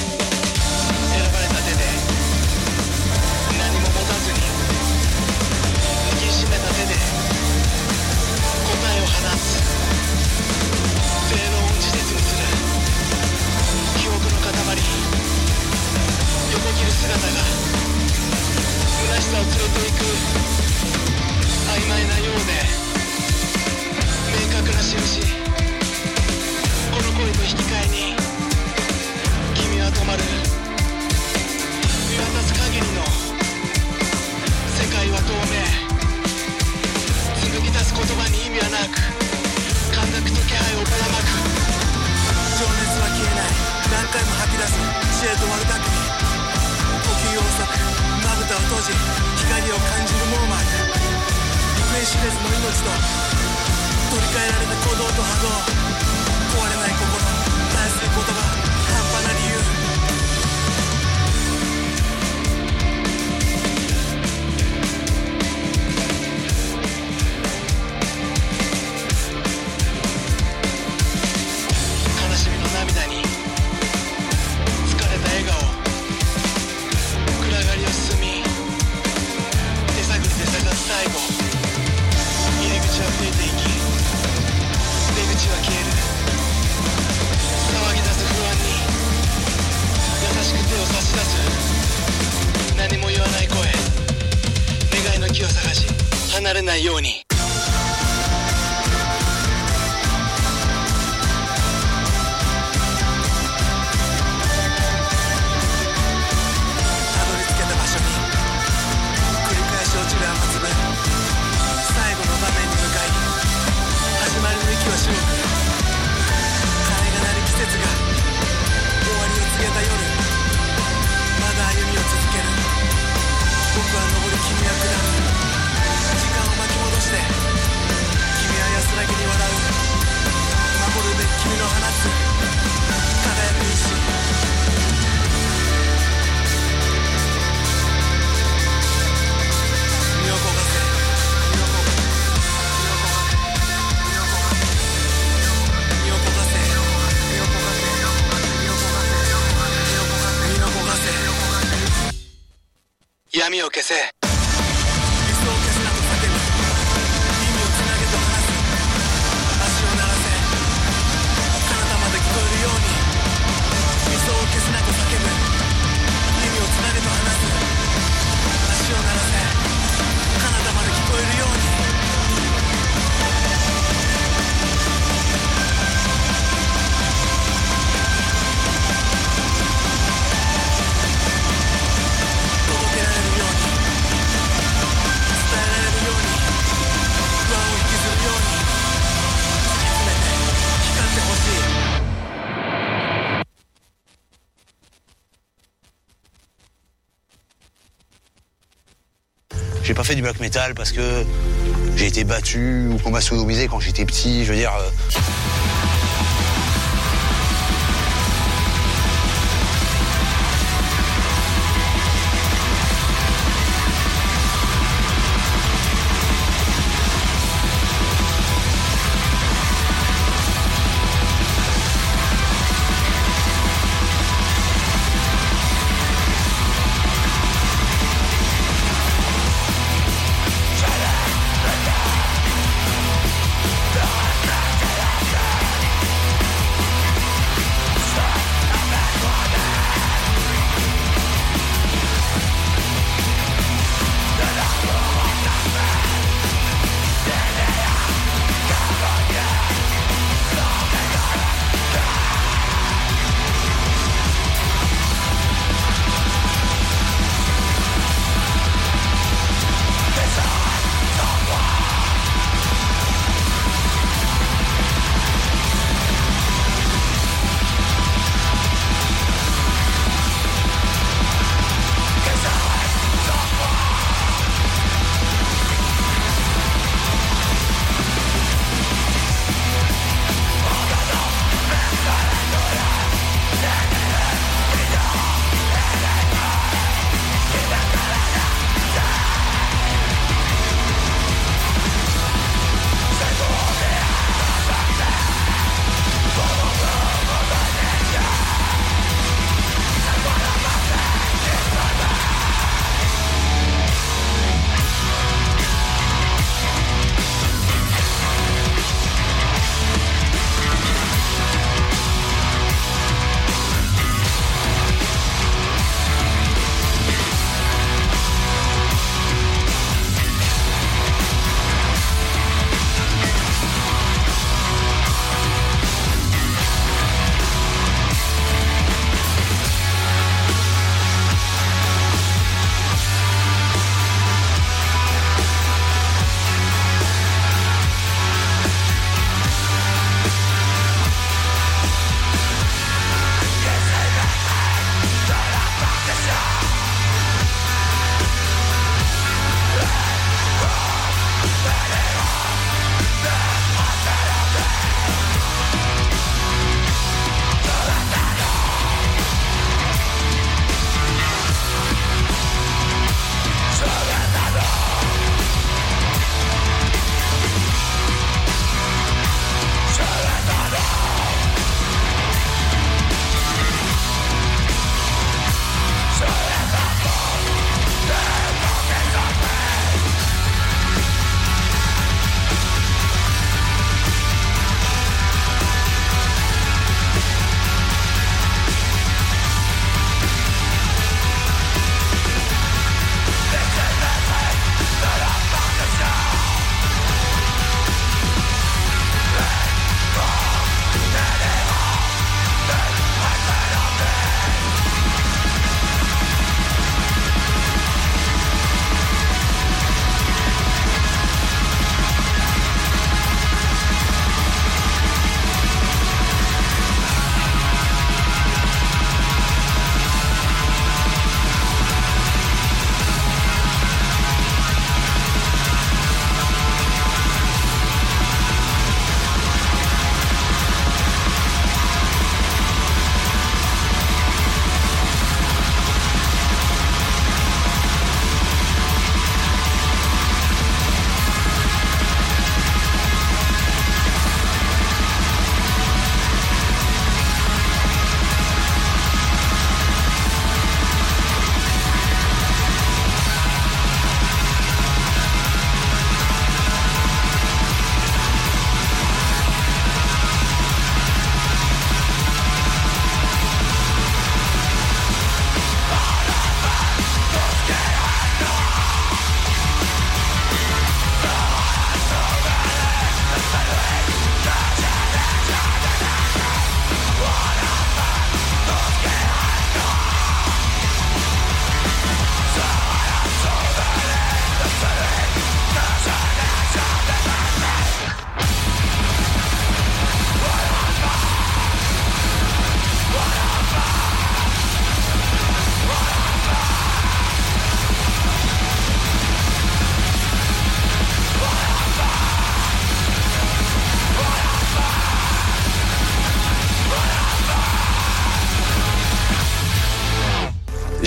シレスの命と取り替えられた鼓動と波動。J'ai pas fait du black metal parce que j'ai été battu ou qu'on m'a sodomisé quand j'étais petit. Je veux dire. euh,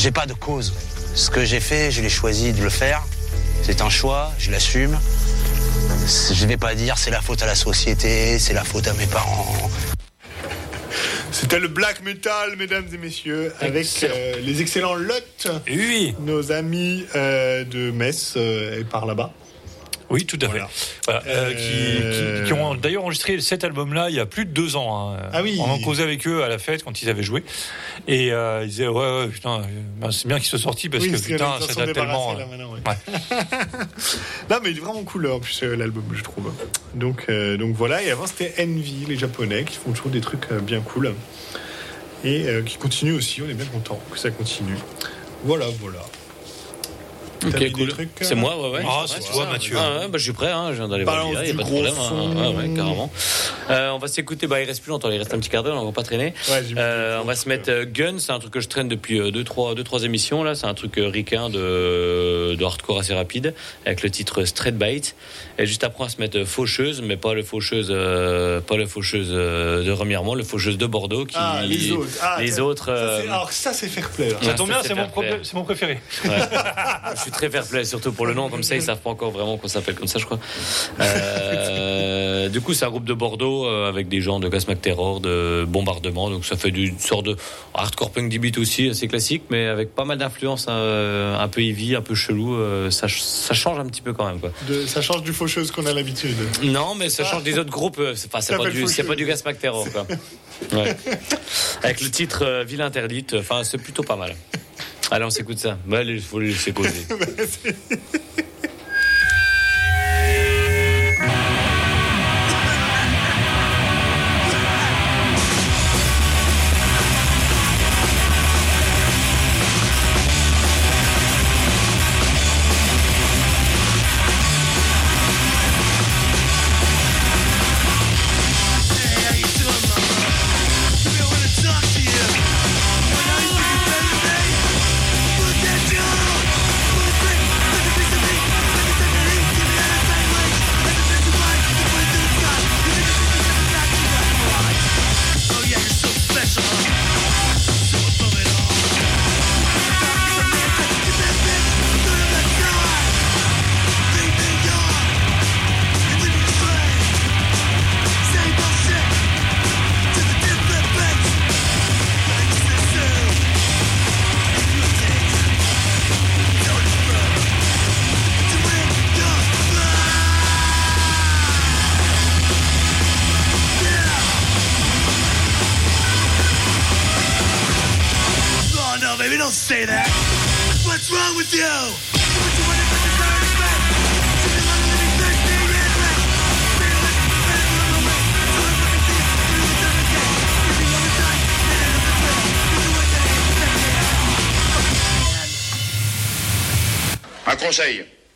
j'ai pas de cause. Ce que j'ai fait, je l'ai choisi de le faire. C'est un choix, je l'assume. Je vais pas dire c'est la faute à la société, c'est la faute à mes parents. C'était le black metal, mesdames et messieurs, avec euh, les excellents Lot. Oui. Nos amis euh, de Metz euh, et par là-bas. Oui, tout à fait. Voilà, euh, qui, qui- qui ont d'ailleurs enregistré cet album-là il y a plus de deux ans. hein. Ah oui. On en causait avec eux à la fête quand ils avaient joué. Et euh, ils disaient, ouais, ouais, putain, euh, ben, c'est bien qu'ils soient sortis parce Oui, que putain, ça date tellement. euh, là, ouais. (laughs) Non, mais il est vraiment cool en plus euh, l'album, je trouve. Donc, euh, donc voilà. Et avant, c'était Envy, les Japonais, qui font toujours des trucs euh, bien cool. Et euh, qui continuent aussi. On est bien content que ça continue. Voilà, voilà. T'as Ok, mis des cool. trucs, C'est euh, moi, ouais, ouais. Ah, c'est toi. Mathieu. Ah, ouais, bah, je suis prêt, hein, je viens d'aller voir Balance le gars, y a pas de problème. hein. son. Ouais, carrément. Euh, on va s'écouter, bah, il reste plus longtemps, il reste un petit quart d'heure, on va pas traîner. Euh, on va se mettre euh, Gun, c'est un truc que je traîne depuis 2-3 deux, trois, deux, trois émissions, là. C'est un truc euh, ricain de, de hardcore assez rapide, avec le titre Straight Bite. Et juste après, on va se mettre euh, Faucheuse, mais pas le Faucheuse, euh, pas le Faucheuse euh, de Remiremont, le Faucheuse de Bordeaux. Qui, Ah, les autres. Ah, les ça- autres, euh, alors, ça, c'est fair play. là. Ça tombe bien, c'est mon, préféré. Ouais. je suis très fair play, surtout pour le nom, comme ça ils savent pas encore vraiment qu'on s'appelle comme ça, je crois. Euh, du coup, c'est un groupe de Bordeaux euh, avec des gens de Gas Mac Terror, de bombardement, donc ça fait du- une sorte de hardcore punk d beat aussi, assez classique, mais avec pas mal d'influences, un peu heavy, un peu chelou. euh, ça, ch- ça change un petit peu quand même, quoi. De- ça change du faucheuse qu'on a l'habitude. Non, mais ça change des autres groupes. euh, C'est pas, du, pas du Gas Mac Terror, quoi. (laughs) Ouais. Avec le titre euh, Ville interdite, enfin, c'est plutôt pas mal. Allez, on s'écoute ça. Bah, allez, faut les laisser causer. (laughs)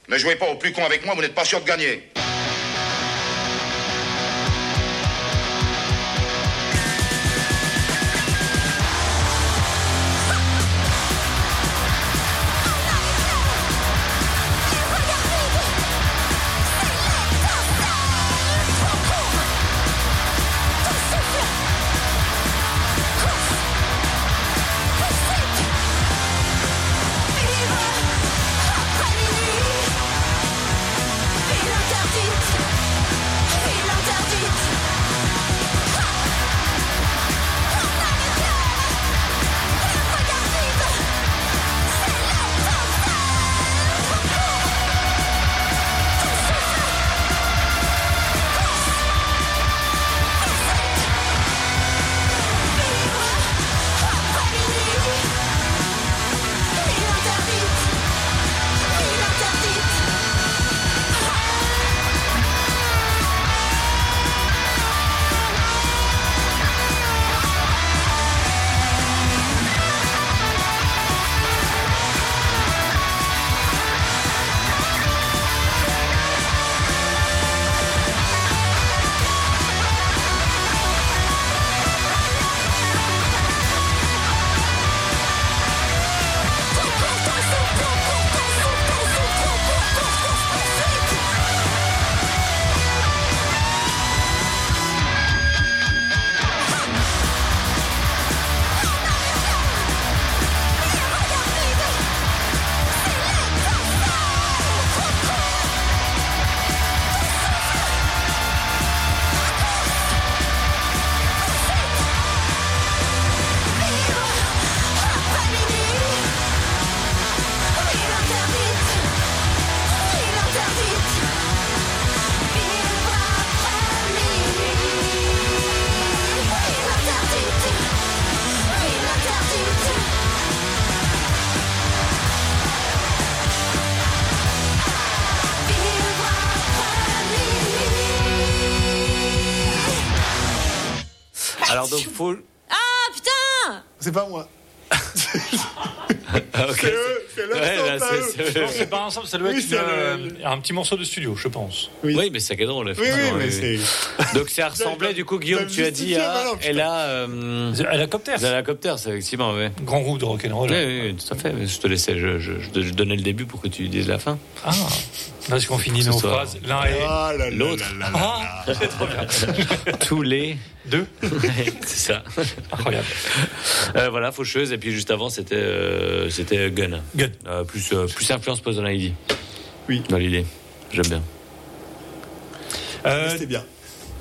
ne jouez pas au plus con avec moi, vous n'êtes pas sûr de gagner. Eux. C'est- c'est ça doit Oui, être c'est une, euh, un petit morceau de studio, je pense. Oui, mais c'est que drôle. Oui, mais oui. c'est. (laughs) Donc ça ressemblait du coup Guillaume, tu as dit justifié, à elle a euh, The Helicopters. The Helicopters, effectivement, ouais. Grand roue de rock'n'roll. Oui, oui, oui, tout à fait. Je te laissais, je, je, je- je donnais le début pour que tu dises la fin. Ah, parce qu'on finit nos phrases. L'un et Ah L'autre. Ah, c'est trop bien. (laughs) Tous les. Deux. (laughs) c'est ça. Incroyable. Euh, voilà, faucheuse. Et puis juste avant, c'était euh, c'était Gun. Gun. Euh, plus, euh, plus influence Poison Ivy. Oui. Dans l'idée. J'aime bien. Euh, C'était bien.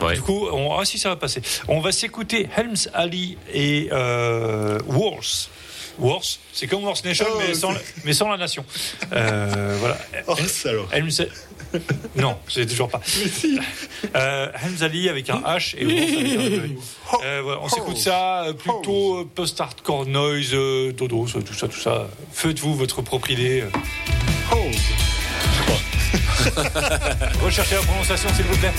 Ouais. Du coup, on, ah si ça va passer. On va s'écouter Helms Ali et euh, Wars. Wars, c'est comme Wars Nation, Oh, mais, sans, la- mais sans la nation. Euh, voilà. Oh, salaud. Helms, non, c'est toujours pas. Euh, Helms Ali avec un H et Wars avec un W. Euh, voilà, on s'écoute ça euh, plutôt euh, post-hardcore noise, dodo, tout ça, tout ça. Faites-vous votre propre idée. (laughs) Recherchez la prononciation, s'il vous plaît.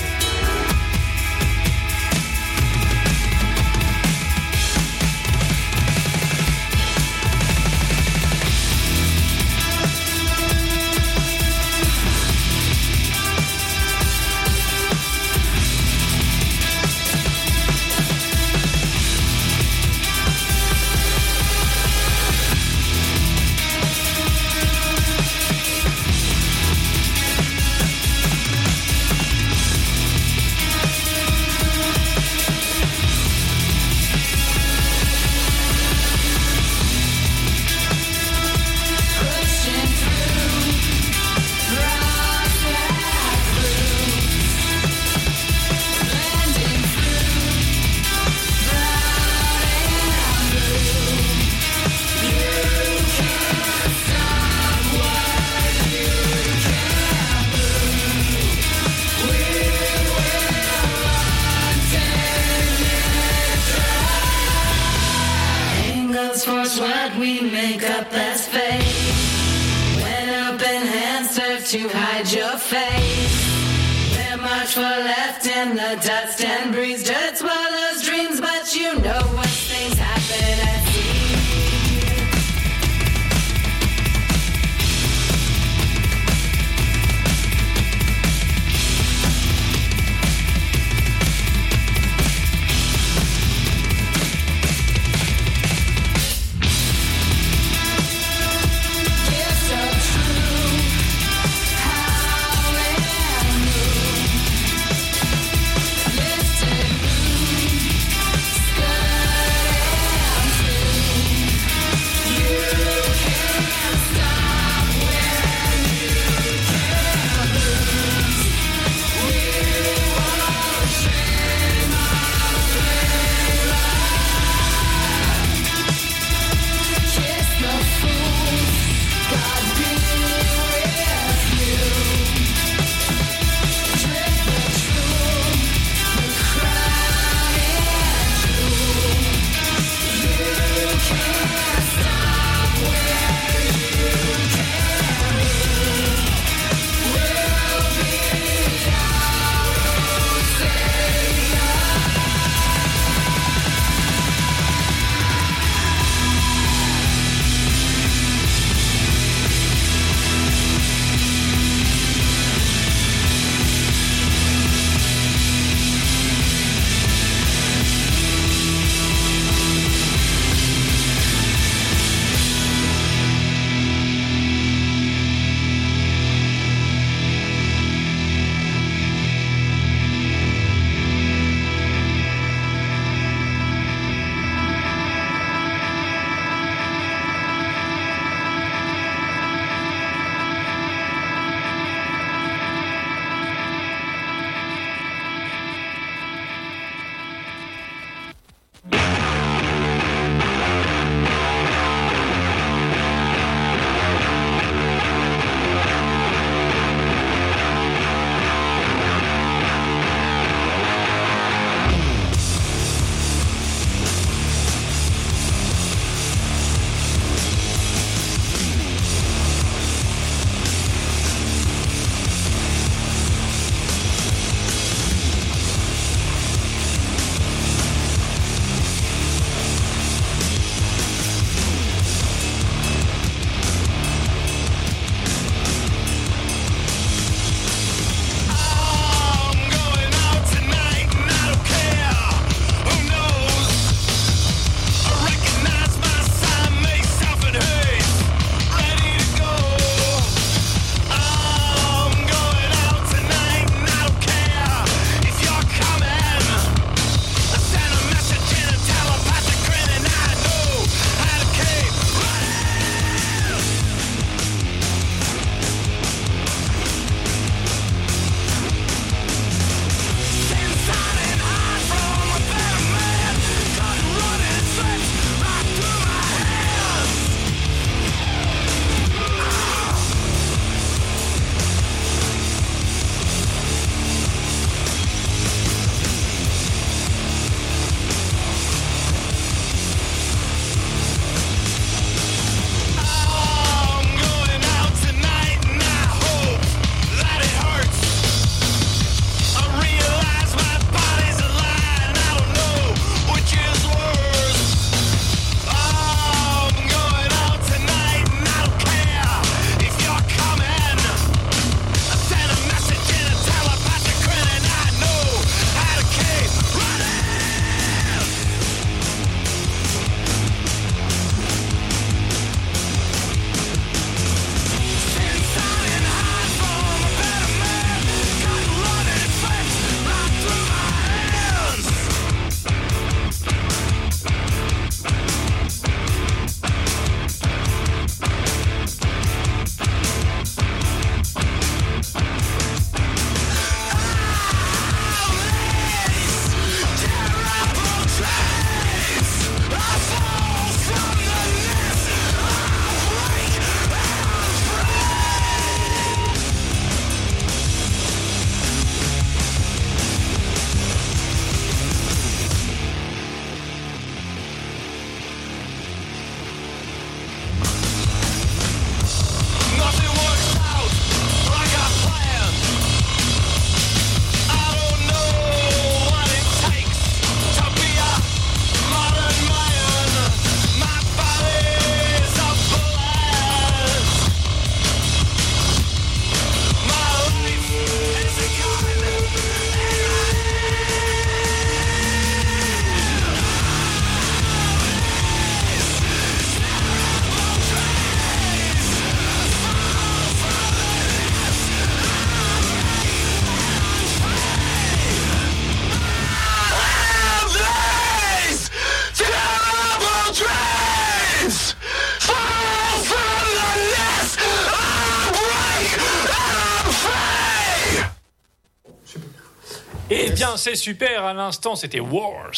Bien, c'est super. À l'instant, c'était Wars.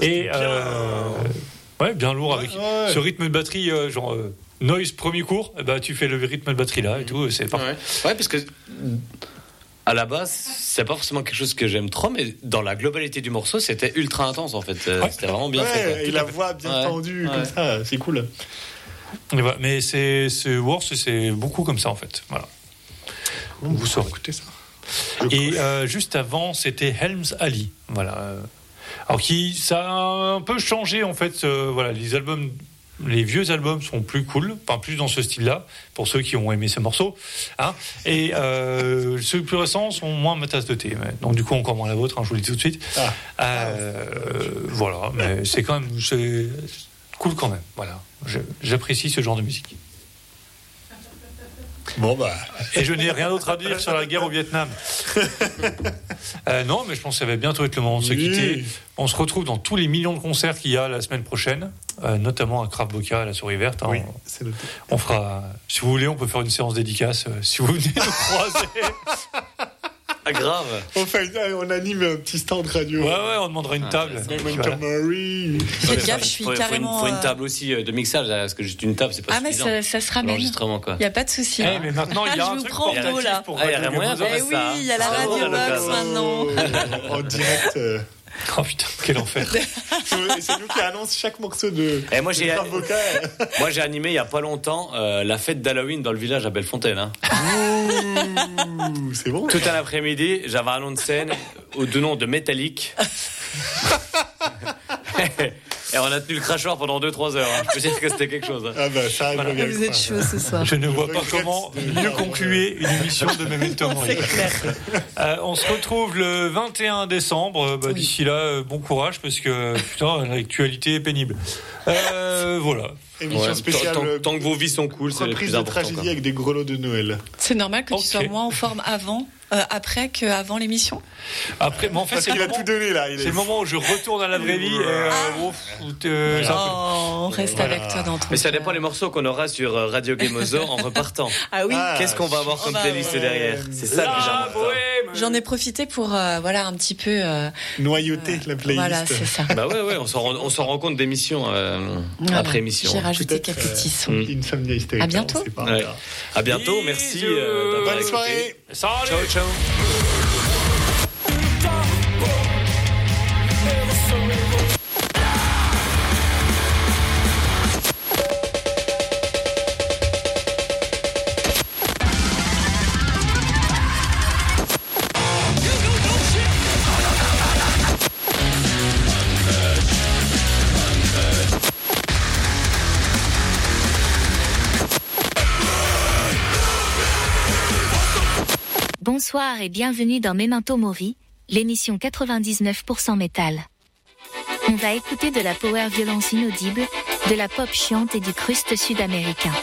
Et euh, ouais, bien lourd avec ce rythme de batterie, euh, genre euh, noise premier cours. ben, tu fais le rythme de batterie là et tout. C'est parfait. Ouais, parce que à la base, c'est pas forcément quelque chose que j'aime trop, mais dans la globalité du morceau, c'était ultra intense en fait. C'était vraiment bien Ouais, fait. quoi. et la voix bien Ouais. tendue, Ouais. comme ça, c'est cool. Mais c'est c'est Wars, c'est beaucoup comme ça en fait. Voilà. Vous saurez. Écoutez ça. Et euh, juste avant, c'était Helms Ali. Voilà. Alors qui, ça a un peu changé en fait. euh, voilà, les albums, les vieux albums sont plus cool, enfin plus dans ce style-là pour ceux qui ont aimé ces morceaux. Hein. Et euh, ceux plus récents sont moins ma tasse de thé. mais- Donc du coup encore moins la vôtre. hein, je vous le dis tout de suite. Euh, voilà, mais c'est quand même c'est cool quand même. Voilà, j'apprécie ce genre de musique. Bon bah. Et je n'ai rien d'autre à dire sur la guerre au Vietnam. (laughs) Euh, non, mais je pense que ça va bientôt être le moment de se quitter. On se retrouve dans tous les millions de concerts qu'il y a la semaine prochaine, euh, notamment à Kraft Boca, à la Souris Verte. hein. Oui, on, c'est noté. on fera, si vous voulez, on peut faire une séance dédicace. euh, si vous venez nous croiser. (laughs) Ah, grave. On, fait, on anime un petit stand radio. Ouais, ouais, on demandera une table. Et puis voilà. Montgomery. Faites gaffe, je suis Faut- faut une- carrément. Faut une, euh, table aussi euh, de mixage, là, parce que juste une table, c'est pas Ah, mais suffisant. ça, ça se ramène. L'enregistrement, quoi. Il n'y a pas de souci. Eh, mais maintenant, il y a (laughs) je un vous truc prends portatif là. pour Ah, il y a Radio moyen de Gamozo. Eh oui, il y a la Ah, radio box maintenant. (laughs) en direct. (laughs) Oh putain, quel enfer. (laughs) c'est nous qui annonce chaque morceau de. Et moi, j'ai, de Kraft Boca. moi, j'ai animé il y a pas longtemps euh, la fête d'Halloween dans le village à Bellefontaine. Hein. C'est bon. Tout un après-midi, j'avais un nom de scène au deux noms de Métallique. (laughs) Et on a tenu le crachoir pendant 2-3 heures. hein. Je peux dire que c'était quelque chose. hein. Ah bah ça, je regarde Vous êtes chaud ce soir. Je ne vois pas comment mieux concluer une émission de Memento Mori. (laughs) Euh, on se retrouve le 21 décembre. Bah, D'ici là, euh, bon courage parce que putain, l'actualité est pénible. Euh, voilà. Émission Ouais, spéciale. tant, euh, tant- que vos vies sont cool, c'est Reprise de tragédie quoi. avec des grelots de Noël. C'est normal que Ok. tu sois moins en forme avant, euh, après qu'avant l'émission? Après, mais en fait, Parce c'est le, moment- tout donné là. il est- c'est le moment où je retourne à la vraie vie. Euh, ouf, euh, Oh, on reste Voilà. avec toi dans ton Mais ça dépend les morceaux qu'on aura sur euh, Radio Gamozo en repartant. (laughs) Ah oui. Ah, Qu'est-ce qu'on va avoir comme bah, playlist ouais. derrière? C'est ça que La j'aime. bohème. J'en ai profité pour euh, voilà un petit peu. euh, Noyauté, la playlist. voilà, c'est ça. Bah ouais, ouais, on s'en rend, rend compte d'émission euh, Voilà. après émission. Peut-être, quelques euh, petits sons. Insomnia Hysterica, À bientôt. Ouais. À bientôt, merci. Euh, d'avoir Bonne écouté. soirée. Salut. Ciao, ciao. Bonsoir et bienvenue dans Memento Mori, l'émission 99% métal. On va écouter de la power violence inaudible, de la pop chiante et du cruste sud-américain.